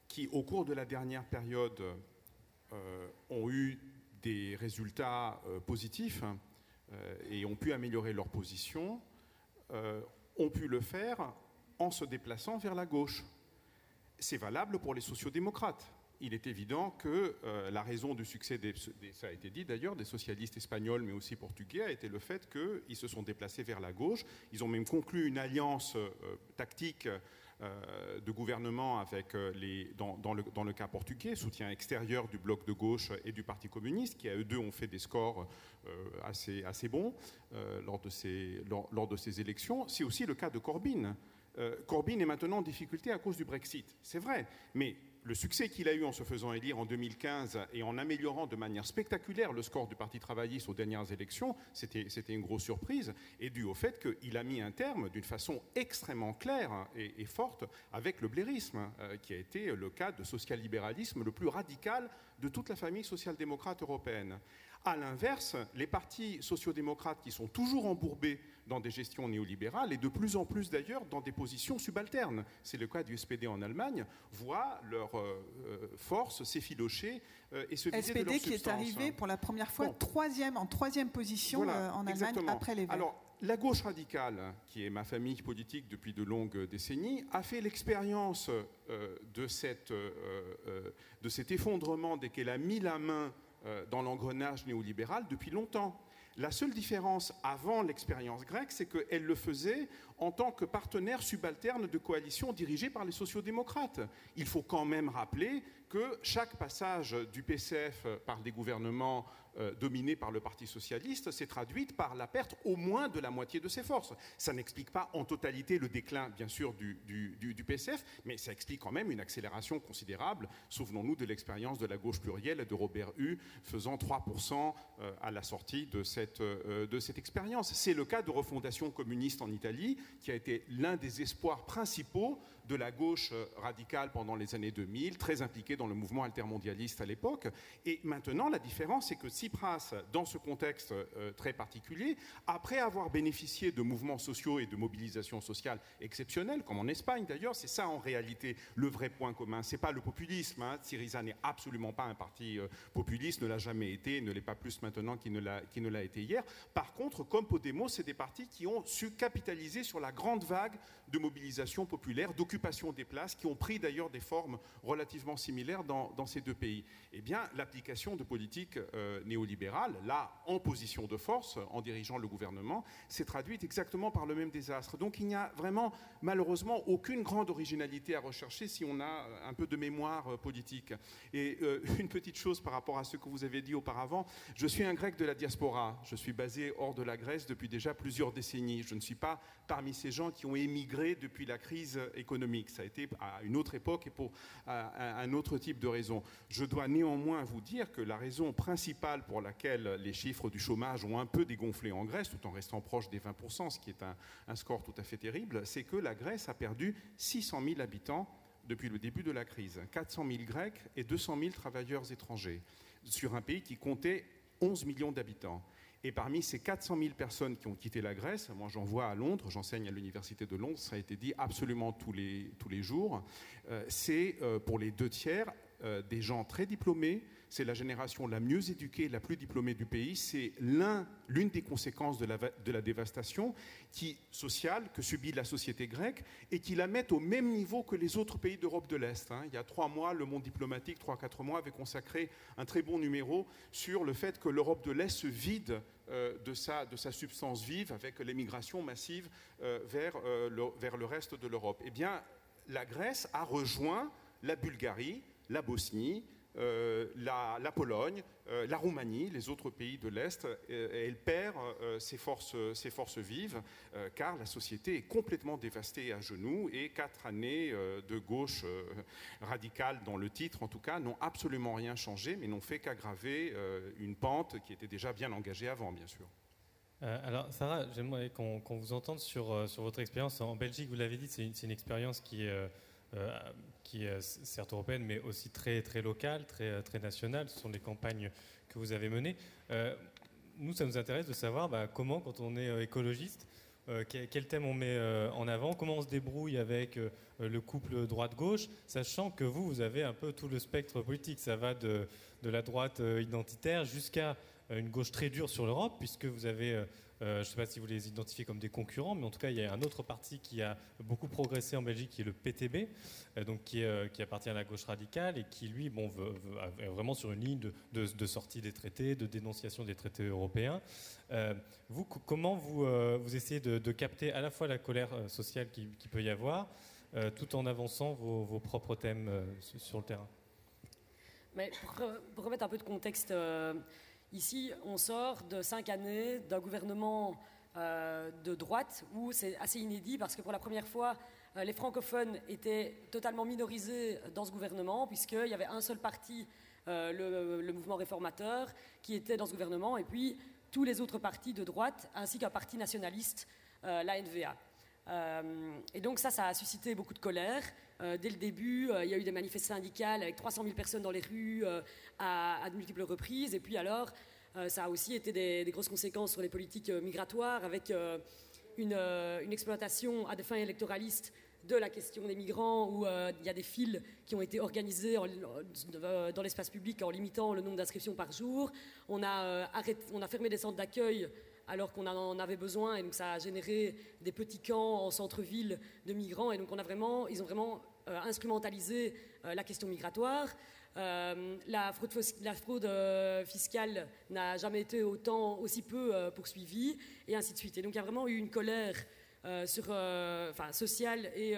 qui, au cours de la dernière période, euh, ont eu des résultats euh, positifs euh, et ont pu améliorer leur position, ont pu le faire en se déplaçant vers la gauche. C'est valable pour les sociodémocrates il est évident que la raison du succès, ça a été dit d'ailleurs, des socialistes espagnols mais aussi portugais, a été le fait qu'ils se sont déplacés vers la gauche. Ils ont même conclu une alliance tactique euh, de gouvernement avec les, dans, le, dans, le, cas portugais, soutien extérieur du bloc de gauche et du Parti communiste, qui à eux deux ont fait des scores assez, assez bons lors, de ces, lors, lors de ces élections. C'est aussi le cas de Corbyn. Corbyn est maintenant en difficulté à cause du Brexit, c'est vrai, mais le succès qu'il a eu en se faisant élire en 2015 et en améliorant de manière spectaculaire le score du Parti travailliste aux dernières élections, c'était une grosse surprise, et dû au fait qu'il a mis un terme d'une façon extrêmement claire et, forte avec le blairisme, euh, qui a été le cas de social-libéralisme le plus radical de toute la famille social-démocrate européenne. À l'inverse, les partis sociodémocrates qui sont toujours embourbés dans des gestions néolibérales et de plus en plus d'ailleurs dans des positions subalternes. C'est le cas du SPD en Allemagne, voient leur euh, euh, force s'effilocher euh, et se vider SPD qui est arrivé pour la première fois troisième, en troisième position en Allemagne après les Verts. Alors, la gauche radicale, qui est ma famille politique depuis de longues décennies, a fait l'expérience euh, de, cette, euh, euh, de, cet effondrement dès qu'elle a mis la main dans l'engrenage néolibéral depuis longtemps. La seule différence avant l'expérience grecque, c'est qu'elle le faisait en tant que partenaire subalterne de coalition dirigée par les sociodémocrates. Il faut quand même rappeler que chaque passage du PCF par des gouvernements euh, dominée par le Parti socialiste s'est traduite par la perte au moins de la moitié de ses forces. Ça n'explique pas en totalité le déclin, bien sûr, du, du, PCF, mais ça explique quand même une accélération considérable. Souvenons-nous de l'expérience de la gauche plurielle de Robert Hue, faisant 3% euh, à la sortie de cette, euh, de cette expérience. C'est le cas de refondation communiste en Italie, qui a été l'un des espoirs principaux de la gauche radicale pendant les années 2000, très impliquée dans le mouvement altermondialiste à l'époque. Et maintenant, la différence, c'est que si Tsipras, dans ce contexte euh, très particulier, après avoir bénéficié de mouvements sociaux et de mobilisations sociales exceptionnelles, comme en Espagne d'ailleurs, c'est ça en réalité le vrai point commun. C'est pas le populisme. Hein. Syriza n'est absolument pas un parti euh, populiste, ne l'a jamais été, ne l'est pas plus maintenant qu'il ne l'a été hier. Par contre, comme Podemos, c'est des partis qui ont su capitaliser sur la grande vague de mobilisation populaire, d'occupation des places, qui ont pris d'ailleurs des formes relativement similaires dans, ces deux pays. Eh bien, l'application de politiques euh, néolibérale, là, en position de force, en dirigeant le gouvernement, s'est traduite exactement par le même désastre. Donc il n'y a vraiment, malheureusement, aucune grande originalité à rechercher si on a un peu de mémoire euh, politique. Et euh, une petite chose par rapport à ce que vous avez dit auparavant, je suis un grec de la diaspora, je suis basé hors de la Grèce depuis déjà plusieurs décennies. Je ne suis pas parmi ces gens qui ont émigré depuis la crise économique. Ça a été à une autre époque et pour un autre type de raison. Je dois néanmoins vous dire que la raison principale pour laquelle les chiffres du chômage ont un peu dégonflé en Grèce, tout en restant proche des 20%, ce qui est un, score tout à fait terrible, c'est que la Grèce a perdu 600 000 habitants depuis le début de la crise. 400 000 Grecs et 200 000 travailleurs étrangers, sur un pays qui comptait 11 millions d'habitants. Et parmi ces 400 000 personnes qui ont quitté la Grèce, moi j'en vois à Londres, j'enseigne à l'université de Londres, ça a été dit absolument tous les, jours, euh, c'est euh, pour les deux tiers euh, des gens très diplômés, c'est la génération la mieux éduquée, la plus diplômée du pays. C'est l'une des conséquences de la, dévastation sociale que subit la société grecque et qui la met au même niveau que les autres pays d'Europe de l'Est. Hein. Il y a trois mois, le monde diplomatique, trois, quatre mois, avait consacré un très bon numéro sur le fait que l'Europe de l'Est se vide euh, de, sa, substance vive avec l'émigration massive euh, vers, le, vers le reste de l'Europe. Eh bien, la Grèce a rejoint la Bulgarie, la Bosnie, euh, la, Pologne, euh, la Roumanie, les autres pays de l'Est, euh, elle perd ses, forces, ses forces vives car la société est complètement dévastée à genoux et quatre années de gauche radicale dans le titre en tout cas n'ont absolument rien changé mais n'ont fait qu'aggraver une pente qui était déjà bien engagée avant bien sûr. alors Sarah, j'aimerais qu'on vous entende sur, votre expérience en Belgique. Vous l'avez dit, c'est une, une, expérience qui est qui est certes européenne, mais aussi très, très locale, très, très nationale. Ce sont les campagnes que vous avez menées. Euh, nous, ça nous intéresse de savoir bah, comment, quand on est euh, écologiste, quel thème on met en avant, comment on se débrouille avec le couple droite-gauche, sachant que vous, vous avez un peu tout le spectre politique. Ça va de, la droite identitaire jusqu'à une gauche très dure sur l'Europe, puisque vous avez euh, je ne sais pas si vous les identifiez comme des concurrents, mais en tout cas, il y a un autre parti qui a beaucoup progressé en Belgique, qui est le PTB, euh, donc euh, qui, appartient à la gauche radicale et qui, lui, bon, est vraiment sur une ligne de, sortie des traités, de dénonciation des traités européens. vous, comment vous, vous essayez de, capter à la fois la colère sociale qui, peut y avoir, tout en avançant vos, propres thèmes sur le terrain? Mais pour, remettre un peu de contexte Ici, on sort de cinq années d'un gouvernement euh, de droite où c'est assez inédit parce que pour la première fois, euh, les francophones étaient totalement minorisés dans ce gouvernement puisqu'il y avait un seul parti, euh, le, mouvement réformateur, qui était dans ce gouvernement et puis tous les autres partis de droite ainsi qu'un parti nationaliste, la NVA. Et donc ça, ça a suscité beaucoup de colère. dès le début, il y a eu des manifestations syndicales avec 300 000 personnes dans les rues à, de multiples reprises. Et puis alors, euh, ça a aussi été des, grosses conséquences sur les politiques euh, migratoires avec euh, une, exploitation à des fins électoralistes de la question des migrants, où il y a des files qui ont été organisées dans l'espace public en limitant le nombre d'inscriptions par jour. On a fermé des centres d'accueil alors qu'on en avait besoin, et donc ça a généré des petits camps en centre-ville de migrants, et donc on a vraiment, ils ont vraiment euh, instrumentalisé euh, la question migratoire. Euh, la fraude, fiscale n'a jamais été autant, aussi peu poursuivie, et ainsi de suite. Et donc il y a vraiment eu une colère sur, sociale et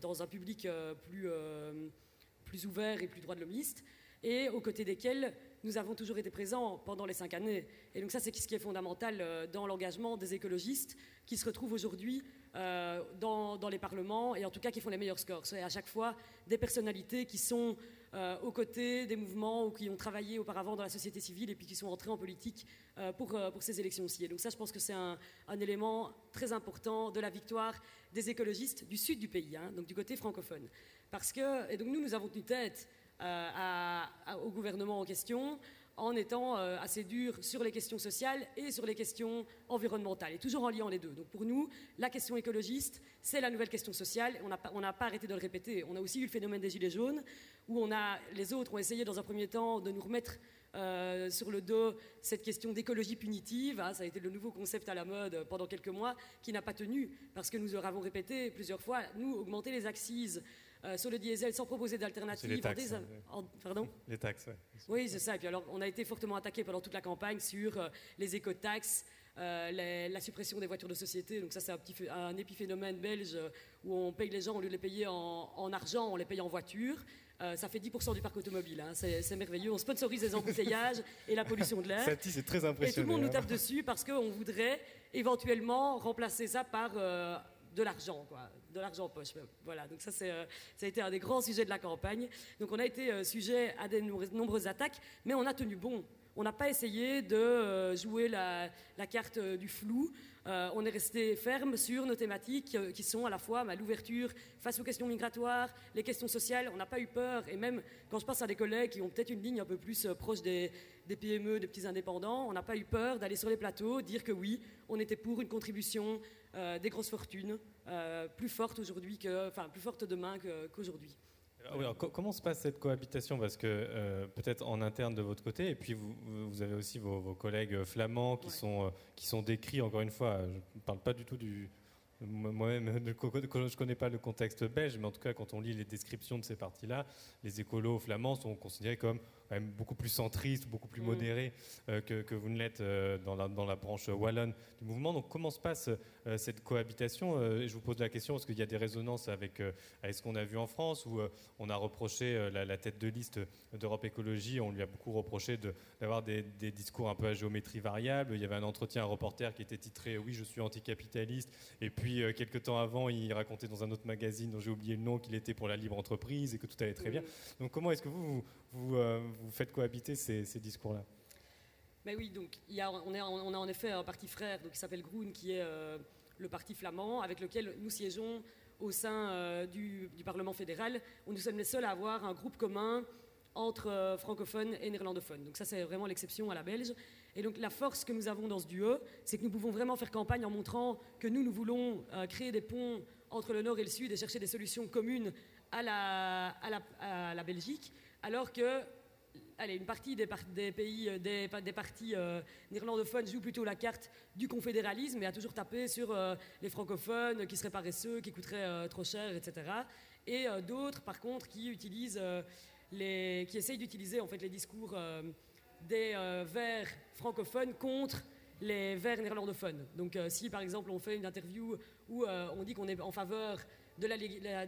dans un public plus, plus ouvert et plus droit de l'homiste, et aux côtés desquels nous avons toujours été présents pendant les cinq années. Et donc ça, c'est ce qui est fondamental euh, dans l'engagement des écologistes qui se retrouvent aujourd'hui euh, dans, les parlements et en tout cas qui font les meilleurs scores. C'est à chaque fois des personnalités qui sont euh, aux côtés des mouvements ou qui ont travaillé auparavant dans la société civile et puis qui sont entrés en politique pour, pour ces élections-ci. Et donc ça, je pense que c'est un, élément très important de la victoire des écologistes du sud du pays, hein, donc du côté francophone. Parce que, et donc nous, nous avons tenu tête euh, au gouvernement en question en étant euh, assez dur sur les questions sociales et sur les questions environnementales, et toujours en liant les deux. Donc pour nous, la question écologiste, c'est la nouvelle question sociale, on n'a pas arrêté de le répéter. On a aussi eu le phénomène des Gilets jaunes, où on a, les autres ont essayé dans un premier temps de nous remettre euh, sur le dos cette question d'écologie punitive. Hein, ça a été le nouveau concept à la mode pendant quelques mois, qui n'a pas tenu, parce que nous avons répété plusieurs fois, nous, augmenter les axes euh, sur le diesel sans proposer d'alternative. Les taxes. Hein, pardon Les taxes, oui. c'est ça. Et puis alors, on a été fortement attaqué pendant toute la campagne sur euh, les écotaxes. Euh, la suppression des voitures de société, donc ça c'est un, petit, un épiphénomène belge où on paye les gens au lieu de les payer en, argent, on les paye en voiture. ça fait 10% du parc automobile, hein. c'est merveilleux. On sponsorise les embouteillages et la pollution de l'air. c'est très impressionnant. Et tout le monde nous tape dessus parce qu'on voudrait éventuellement remplacer ça par de l'argent, quoi, de l'argent poche. Voilà, donc ça, c'est, euh, ça a été un des grands sujets de la campagne. Donc on a été euh, sujet à de nombreuses attaques, mais on a tenu bon. On n'a pas essayé de euh, jouer la, carte du flou. on est resté ferme sur nos thématiques qui sont à la fois bah, l'ouverture face aux questions migratoires, les questions sociales. On n'a pas eu peur. Et même quand je pense à des collègues qui ont peut-être une ligne un peu plus proche des, des PME, des petits indépendants, on n'a pas eu peur d'aller sur les plateaux, dire que oui, on était pour une contribution des grosses fortunes, euh, plus fortes aujourd'hui que, enfin, plus fortes demain qu'aujourd'hui. comment se passe cette cohabitation? Parce que euh, peut-être en interne de votre côté, et puis vous, vous avez aussi vos, collègues flamands qui, sont, qui sont décrits, encore une fois, je ne parle pas du tout du, moi-même, je ne connais pas le contexte belge, mais en tout cas, quand on lit les descriptions de ces partis-là, les écolos flamands sont considérés comme même beaucoup plus centristes, beaucoup plus mm. modérés euh, que, vous ne l'êtes euh, dans, la, dans, la, branche wallonne du mouvement. Donc, comment se passe euh, cette cohabitation Je vous pose la question parce qu'il y a des résonances avec, avec ce qu'on a vu en France, où on a reproché la, tête de liste d'Europe Écologie, on lui a beaucoup reproché d'avoir des, des, discours un peu à géométrie variable. Il y avait un entretien, un reporter qui était titré Oui, je suis anticapitaliste, et puis quelques temps avant, il racontait dans un autre magazine dont j'ai oublié le nom qu'il était pour la libre entreprise et que tout allait très bien. Donc, comment est-ce que vous, vous, euh, faites cohabiter ces, discours-là ben oui, donc on, a en effet un parti frère donc, qui s'appelle Groen, qui est euh, le parti flamand, avec lequel nous siégeons au sein du, du, Parlement fédéral, où nous sommes les seuls à avoir un groupe commun entre francophones et néerlandophones. Donc ça, c'est vraiment l'exception à la belge. Et donc la force que nous avons dans ce duo, c'est que nous pouvons vraiment faire campagne en montrant que nous, nous voulons euh, créer des ponts entre le nord et le sud et chercher des solutions communes à la, Belgique, alors que allez, une partie des, pays, euh, des, partis euh, néerlandophones joue plutôt la carte du confédéralisme et a toujours tapé sur les francophones qui seraient paresseux, qui coûteraient trop cher, etc. Et d'autres, par contre, qui utilisent les, qui essayent d'utiliser en fait les discours des euh, vers francophones contre les vers néerlandophones. Donc euh, si par exemple on fait une interview où euh, on dit qu'on est en faveur de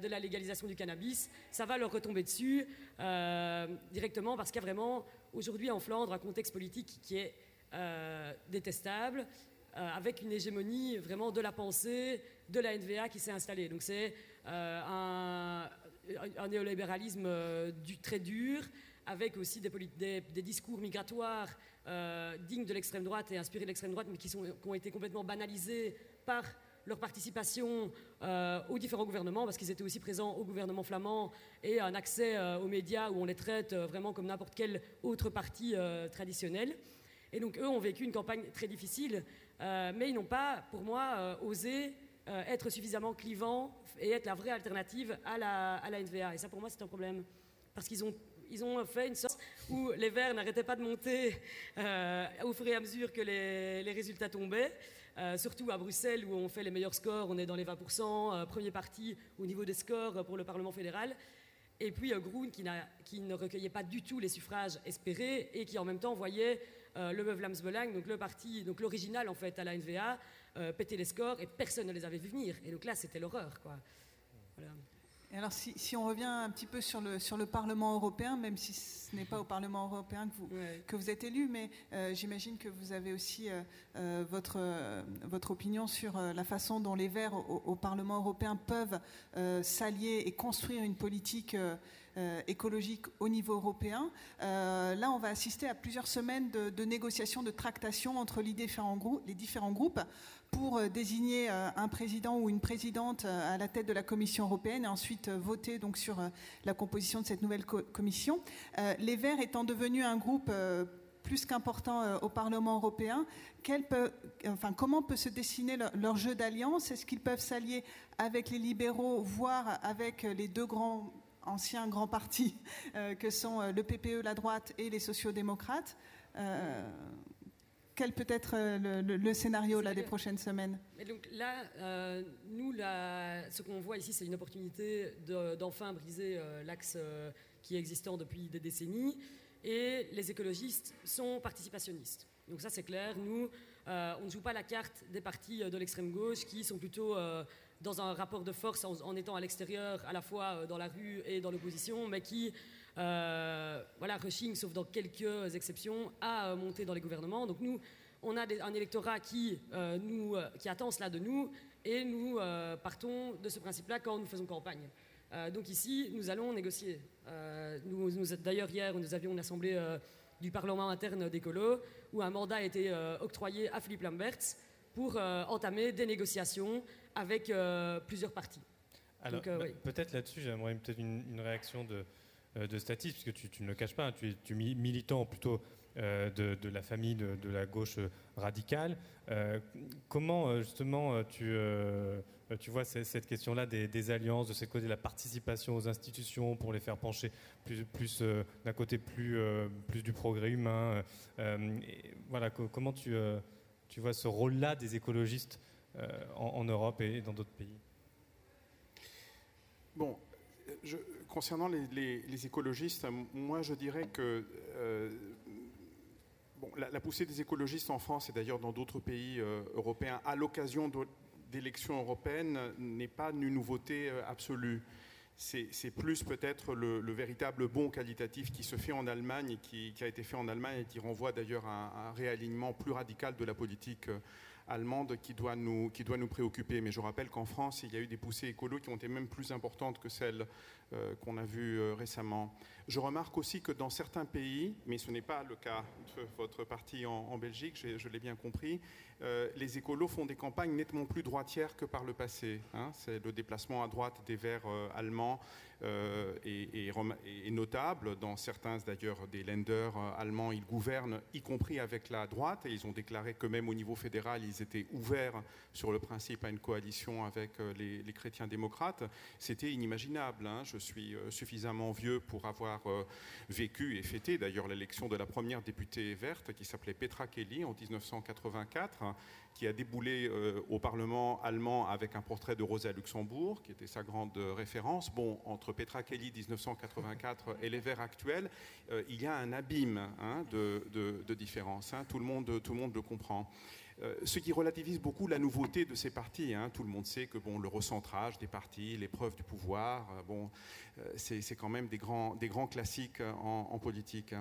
la, légalisation du cannabis, ça va leur retomber dessus directement parce qu'il y a vraiment aujourd'hui en Flandre un contexte politique qui est détestable, avec une hégémonie vraiment de la pensée de la NVA qui s'est installée. Donc c'est un, un, néolibéralisme très dur, avec aussi des, discours migratoires euh, dignes de l'extrême droite et inspirés de l'extrême droite, mais qui, ont été complètement banalisés par leur participation euh, aux différents gouvernements, parce qu'ils étaient aussi présents au gouvernement flamand, et un accès euh, aux médias où on les traite vraiment comme n'importe quel autre parti traditionnel. Et donc eux ont vécu une campagne très difficile, mais ils n'ont pas, pour moi, osé être suffisamment clivants et être la vraie alternative à la, à la NVA. Et ça, pour moi, c'est un problème. Parce qu'ils ont ils ont fait une sorte où les Verts n'arrêtaient pas de monter euh, au fur et à mesure que les, les résultats tombaient. Euh, surtout à Bruxelles où on fait les meilleurs scores, on est dans les 20%, euh, premier parti au niveau des scores pour le Parlement fédéral. Et puis euh, Groen qui, ne recueillait pas du tout les suffrages espérés et qui en même temps voyait le Meuvlams Belang, donc le parti, donc l'original en fait à la NVA, péter les scores et personne ne les avait vu venir. Et donc là c'était l'horreur quoi. Alors, si, on revient un petit peu sur le, sur le Parlement européen, même si ce n'est pas au Parlement européen que vous, que vous êtes élu, mais euh, j'imagine que vous avez aussi euh, euh, votre, votre opinion sur la façon dont les Verts au, Parlement européen peuvent s'allier et construire une politique écologique au niveau européen. là, on va assister à plusieurs semaines de, négociations, de tractations entre les différents, groupes, pour euh, désigner euh, un président ou une présidente euh, à la tête de la Commission européenne et ensuite voter donc sur la composition de cette nouvelle commission. les Verts étant devenus un groupe plus qu'important au Parlement européen, comment peut se dessiner leur, jeu d'alliance? Est-ce qu'ils peuvent s'allier avec les libéraux, voire avec les deux grands anciens grands partis que sont le PPE, la droite et les sociodémocrates quel peut être euh, le, scénario là, des prochaines semaines? Donc Là, euh, nous, ce qu'on voit ici, c'est une opportunité d'enfin briser euh, l'axe qui est existant depuis des décennies. Et les écologistes sont participationnistes. Donc ça, c'est clair. Nous, on ne joue pas la carte des partis de l'extrême gauche qui sont plutôt dans un rapport de force en, étant à l'extérieur, à la fois dans la rue et dans l'opposition, mais qui euh, voilà, Rushing, sauf dans quelques exceptions, a monté dans les gouvernements. Donc nous, on a un électorat qui, euh, nous, euh, qui attend cela de nous, et nous partons de ce principe-là quand nous faisons campagne. donc ici, nous allons négocier. nous, D'ailleurs, hier, nous avions une assemblée du Parlement interne d'Écolo, où un mandat a été octroyé à Philippe Lamberts pour entamer des négociations avec plusieurs partis. Alors, peut-être là-dessus, j'aimerais peut-être une, réaction de, euh, de Statis, puisque tu, tu, ne le caches pas, tu es, militant plutôt euh, de, la famille de, la gauche radicale. Euh, comment justement tu, tu vois cette, question-là des, alliances, de ce côté de la participation aux institutions pour les faire pencher plus, plus d'un côté plus, plus du progrès humain Voilà, comment tu, tu vois ce rôle-là des écologistes en, Europe et dans d'autres pays Bon, concernant les, écologistes, moi je dirais que euh, la, poussée des écologistes en France et d'ailleurs dans d'autres pays euh, européens à l'occasion d'élections européennes n'est pas une nouveauté euh, absolue. C'est plus peut-être le, véritable bon qualitatif qui se fait en Allemagne et qui, a été fait en Allemagne et qui renvoie d'ailleurs à un réalignement plus radical de la politique allemande qui doit, nous, qui doit nous préoccuper. Mais je rappelle qu'en France, il y a eu des poussées écolo qui ont été même plus importantes que celles qu'on a vues euh, récemment. Je remarque aussi que dans certains pays, mais ce n'est pas le cas de votre parti en, Belgique, je, l'ai bien compris, euh, les écolos font des campagnes nettement plus droitières que par le passé. Hein. C'est le déplacement à droite des Verts allemands euh, et, notable. Dans certains, d'ailleurs, des lenders euh, allemands, ils gouvernent, y compris avec la droite, et ils ont déclaré que même au niveau fédéral, ils étaient ouverts sur le principe à une coalition avec euh, les, chrétiens démocrates. C'était inimaginable. Hein. Je suis suffisamment vieux pour avoir vécu et fêté d'ailleurs l'élection de la première députée verte qui s'appelait Petra Kelly en 1984 qui a déboulé euh, au Parlement allemand avec un portrait de Rosa Luxembourg, qui était sa grande référence. Bon, entre Petra Kelly 1984 et les Verts actuels, euh, il y a un abîme hein, de, de, différence. Hein. Tout, le monde, tout le monde le comprend. Euh, ce qui relativise beaucoup la nouveauté de ces partis. Hein. Tout le monde sait que bon, le recentrage des partis, l'épreuve du pouvoir, bon, c'est quand même des grands, classiques en, en politique.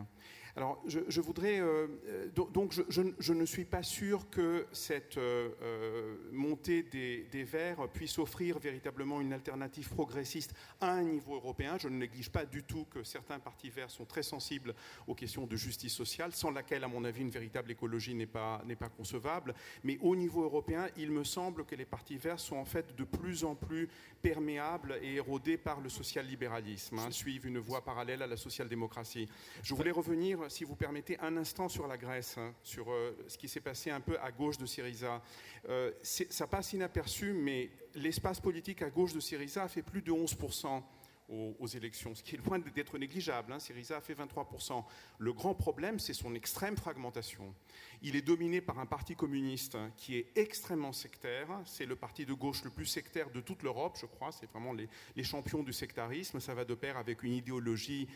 Alors, je, voudrais. Euh, euh, donc, je, ne suis pas sûr que cette euh, montée des, Verts puisse offrir véritablement une alternative progressiste à un niveau européen. Je ne néglige pas du tout que certains partis verts sont très sensibles aux questions de justice sociale, sans laquelle, à mon avis, une véritable écologie n'est pas, pas concevable. Mais au niveau européen, il me semble que les partis verts sont en fait de plus en plus perméables et érodés par le social-libéralisme, hein, suivent une voie parallèle à la social-démocratie. Je voulais revenir si vous permettez, un instant sur la Grèce, hein, sur euh, ce qui s'est passé un peu à gauche de Syriza. Euh, ça passe inaperçu, mais l'espace politique à gauche de Syriza a fait plus de 11% aux, élections, ce qui est loin d'être négligeable. Hein. Syriza a fait 23%. Le grand problème, c'est son extrême fragmentation. Il est dominé par un parti communiste qui est extrêmement sectaire. C'est le parti de gauche le plus sectaire de toute l'Europe, je crois. C'est vraiment les, champions du sectarisme. Ça va de pair avec une idéologie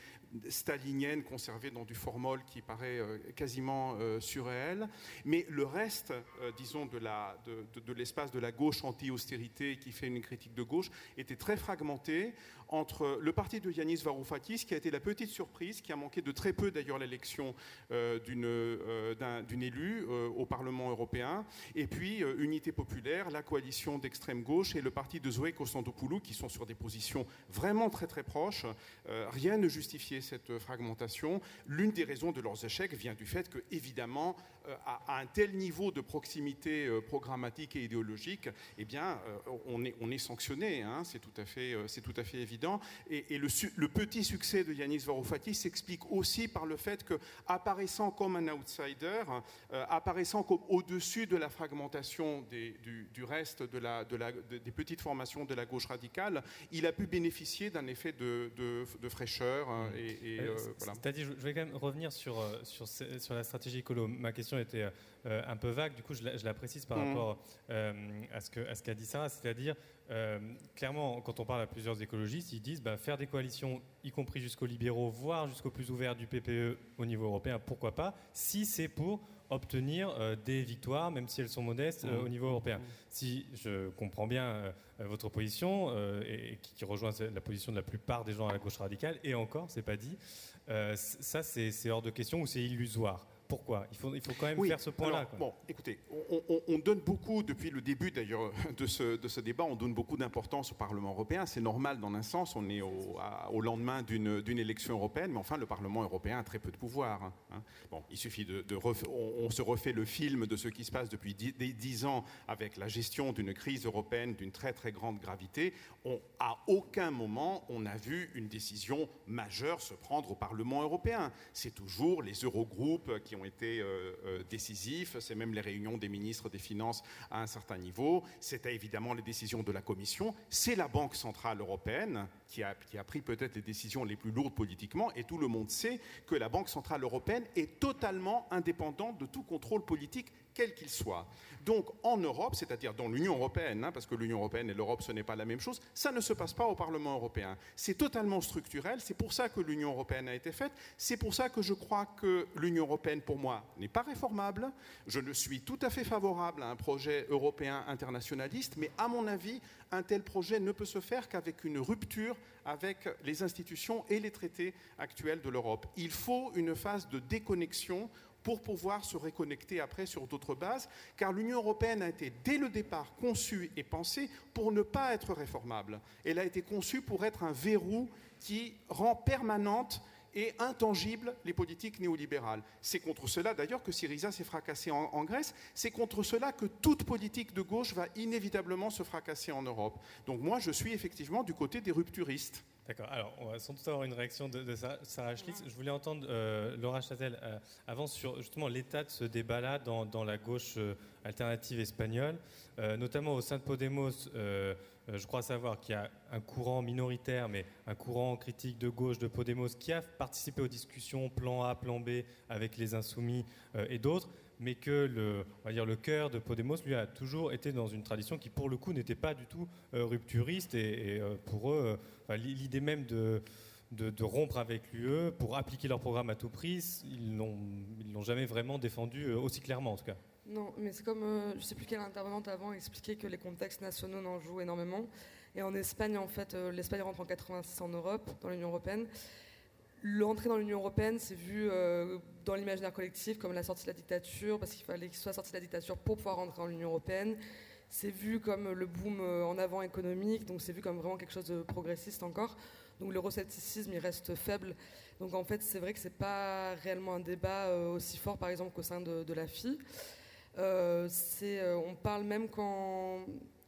stalinienne conservée dans du formol qui paraît euh, quasiment euh, surréel. Mais le reste, euh, disons, de l'espace de la gauche anti-austérité qui fait une critique de gauche était très fragmenté entre le parti de Yanis Varoufakis, qui a été la petite surprise, qui a manqué de très peu d'ailleurs l'élection euh, euh, d'une élue euh, au Parlement européen, et puis Unité populaire, la coalition d'extrême gauche et le parti de Zoé Kostantopoulou, qui sont sur des positions vraiment très très proches. rien ne justifiait cette fragmentation. L'une des raisons de leurs échecs vient du fait que, évidemment, à, un tel niveau de proximité programmatique et idéologique, eh bien, on, est, on est sanctionné. Hein, c'est tout, à fait, tout à fait évident. Et, le, petit succès de Yanis Varoufakis s'explique aussi par le fait que, apparaissant comme un outsider, euh, apparaissant comme au-dessus de la fragmentation du, reste de la, des petites formations de la gauche radicale, il a pu bénéficier d'un effet de, fraîcheur. Euh, et, euh, C'est-à-dire, je vais quand même revenir sur, sur, sur la stratégie colo. Ma question était un peu vague, du coup, je la, précise par mmh. rapport à ce qu'a ce dit Sarah, c'est-à-dire euh, clairement, quand on parle à plusieurs écologistes, ils disent bah, faire des coalitions, y compris jusqu'aux libéraux, voire jusqu'au plus ouvert du PPE au niveau européen, pourquoi pas, si c'est pour obtenir euh, des victoires, même si elles sont modestes, euh, au niveau européen. Si je comprends bien votre position, et, qui, rejoint la position de la plupart des gens à la gauche radicale, et encore, c'est pas dit, ça c'est hors de question ou c'est illusoire? Pourquoi il faut, il faut quand même faire ce point-là. Bon, écoutez, on, donne beaucoup, depuis le début d'ailleurs de ce, de ce, débat, on donne beaucoup d'importance au Parlement européen. C'est normal dans un sens, on est au, au lendemain d'une élection européenne, mais enfin le Parlement européen a très peu de pouvoir. Hein, hein. Bon, il suffit de... on, se refait le film de ce qui se passe depuis dix, ans avec la gestion d'une crise européenne d'une très très grande gravité. On, à aucun moment on a vu une décision majeure se prendre au Parlement européen. C'est toujours les Eurogroupes qui ont été euh, euh, décisifs. C'est même les réunions des ministres des Finances à un certain niveau. C'était évidemment les décisions de la Commission. C'est la Banque centrale européenne qui a, qui a pris peut-être les décisions les plus lourdes politiquement. Et tout le monde sait que la Banque centrale européenne est totalement indépendante de tout contrôle politique quel qu'il soit. Donc en Europe, c'est-à-dire dans l'Union européenne, hein, parce que l'Union européenne et l'Europe, ce n'est pas la même chose, ça ne se passe pas au Parlement européen. C'est totalement structurel, c'est pour ça que l'Union européenne a été faite, c'est pour ça que je crois que l'Union européenne, pour moi, n'est pas réformable. Je ne suis tout à fait favorable à un projet européen internationaliste, mais à mon avis, un tel projet ne peut se faire qu'avec une rupture avec les institutions et les traités actuels de l'Europe. Il faut une phase de déconnexion pour pouvoir se reconnecter après sur d'autres bases, car l'Union européenne a été dès le départ conçue et pensée pour ne pas être réformable. Elle a été conçue pour être un verrou qui rend permanente et intangible les politiques néolibérales. C'est contre cela d'ailleurs que Syriza s'est fracassé en, Grèce, c'est contre cela que toute politique de gauche va inévitablement se fracasser en Europe. Donc moi je suis effectivement du côté des rupturistes. D'accord. Alors, on va sans doute avoir une réaction de, Sarah Schlitz. Je voulais entendre euh, Laura Châtel euh, avant sur justement l'état de ce débat-là dans, la gauche euh, alternative espagnole, notamment au sein de Podemos. je crois savoir qu'il y a un courant minoritaire, mais un courant critique de gauche de Podemos qui a participé aux discussions plan A, plan B avec les insoumis et d'autres mais que le, on va dire, le cœur de Podemos, lui, a toujours été dans une tradition qui, pour le coup, n'était pas du tout euh, rupturiste. Et, euh, pour eux, euh, l'idée même de, rompre avec l'UE pour appliquer leur programme à tout prix, ils ne l'ont jamais vraiment défendu aussi clairement, en tout cas. Non, mais c'est comme, je ne sais plus quelle intervenante avant expliquait que les contextes nationaux en jouent énormément. Et en Espagne, en fait, l'Espagne rentre en 86 en Europe, dans l'Union européenne. L'entrée dans l'Union européenne, c'est vu euh, dans l'imaginaire collectif comme la sortie de la dictature, parce qu'il fallait qu'il soit sorti de la dictature pour pouvoir rentrer dans l'Union européenne. C'est vu comme le boom euh, en avant économique, donc c'est vu comme vraiment quelque chose de progressiste encore. Donc l'euroscepticisme, il reste faible. Donc en fait, c'est vrai que c'est pas réellement un débat euh, aussi fort, par exemple, qu'au sein de, la FI. on parle même quand,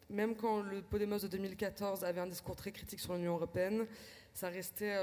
même quand le Podemos de 2014 avait un discours très critique sur l'Union européenne, ça restait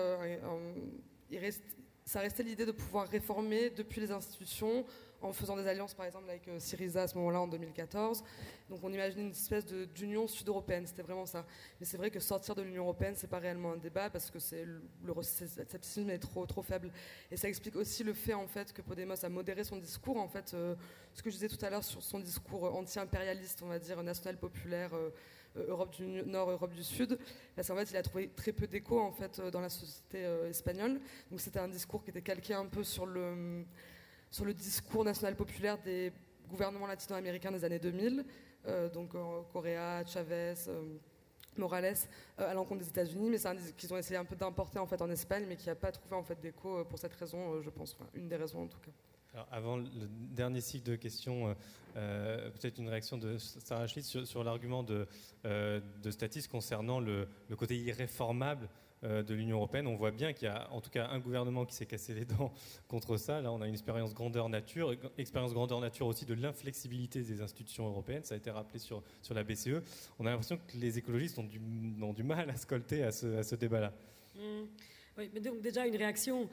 ça restait l'idée de pouvoir réformer depuis les institutions en faisant des alliances par exemple avec Syriza à ce moment-là en 2014. Donc on imagine une espèce d'union sud-européenne, c'était vraiment ça. Mais c'est vrai que sortir de l'Union européenne, c'est pas réellement un débat parce que c'est le scepticisme est trop faible. Et ça explique aussi le fait en fait que Podemos a modéré son discours. En fait, ce que je disais tout à l'heure sur son discours anti-impérialiste, on va dire national populaire. Euh, Europe du Nord, Europe du Sud, parce qu'en fait, il a trouvé très peu d'écho en fait euh, dans la société euh, espagnole. Donc c'était un discours qui était calqué un peu sur le, sur le discours national populaire des gouvernements latino-américains des années 2000, donc Correa, Chavez. Morales à l'encontre des États-Unis, mais c'est un qu'ils ont essayé un peu d'importer en fait en Espagne, mais qui n'a pas trouvé en fait d'écho pour cette raison, je pense, une des raisons en tout cas avant le dernier cycle de questions, euh, euh, peut-être une réaction de Sarah Schlitz sur, l'argument de, euh, Statis concernant le, côté irréformable de l'Union européenne. On voit bien qu'il y a en tout cas un gouvernement qui s'est cassé les dents contre ça. Là, on a une expérience grandeur nature, expérience grandeur nature aussi de l'inflexibilité des institutions européennes. Ça a été rappelé sur, la BCE. On a l'impression que les écologistes ont du, ont du mal à se colter à ce, à ce débat-là. Mmh. Oui, mais donc déjà une réaction.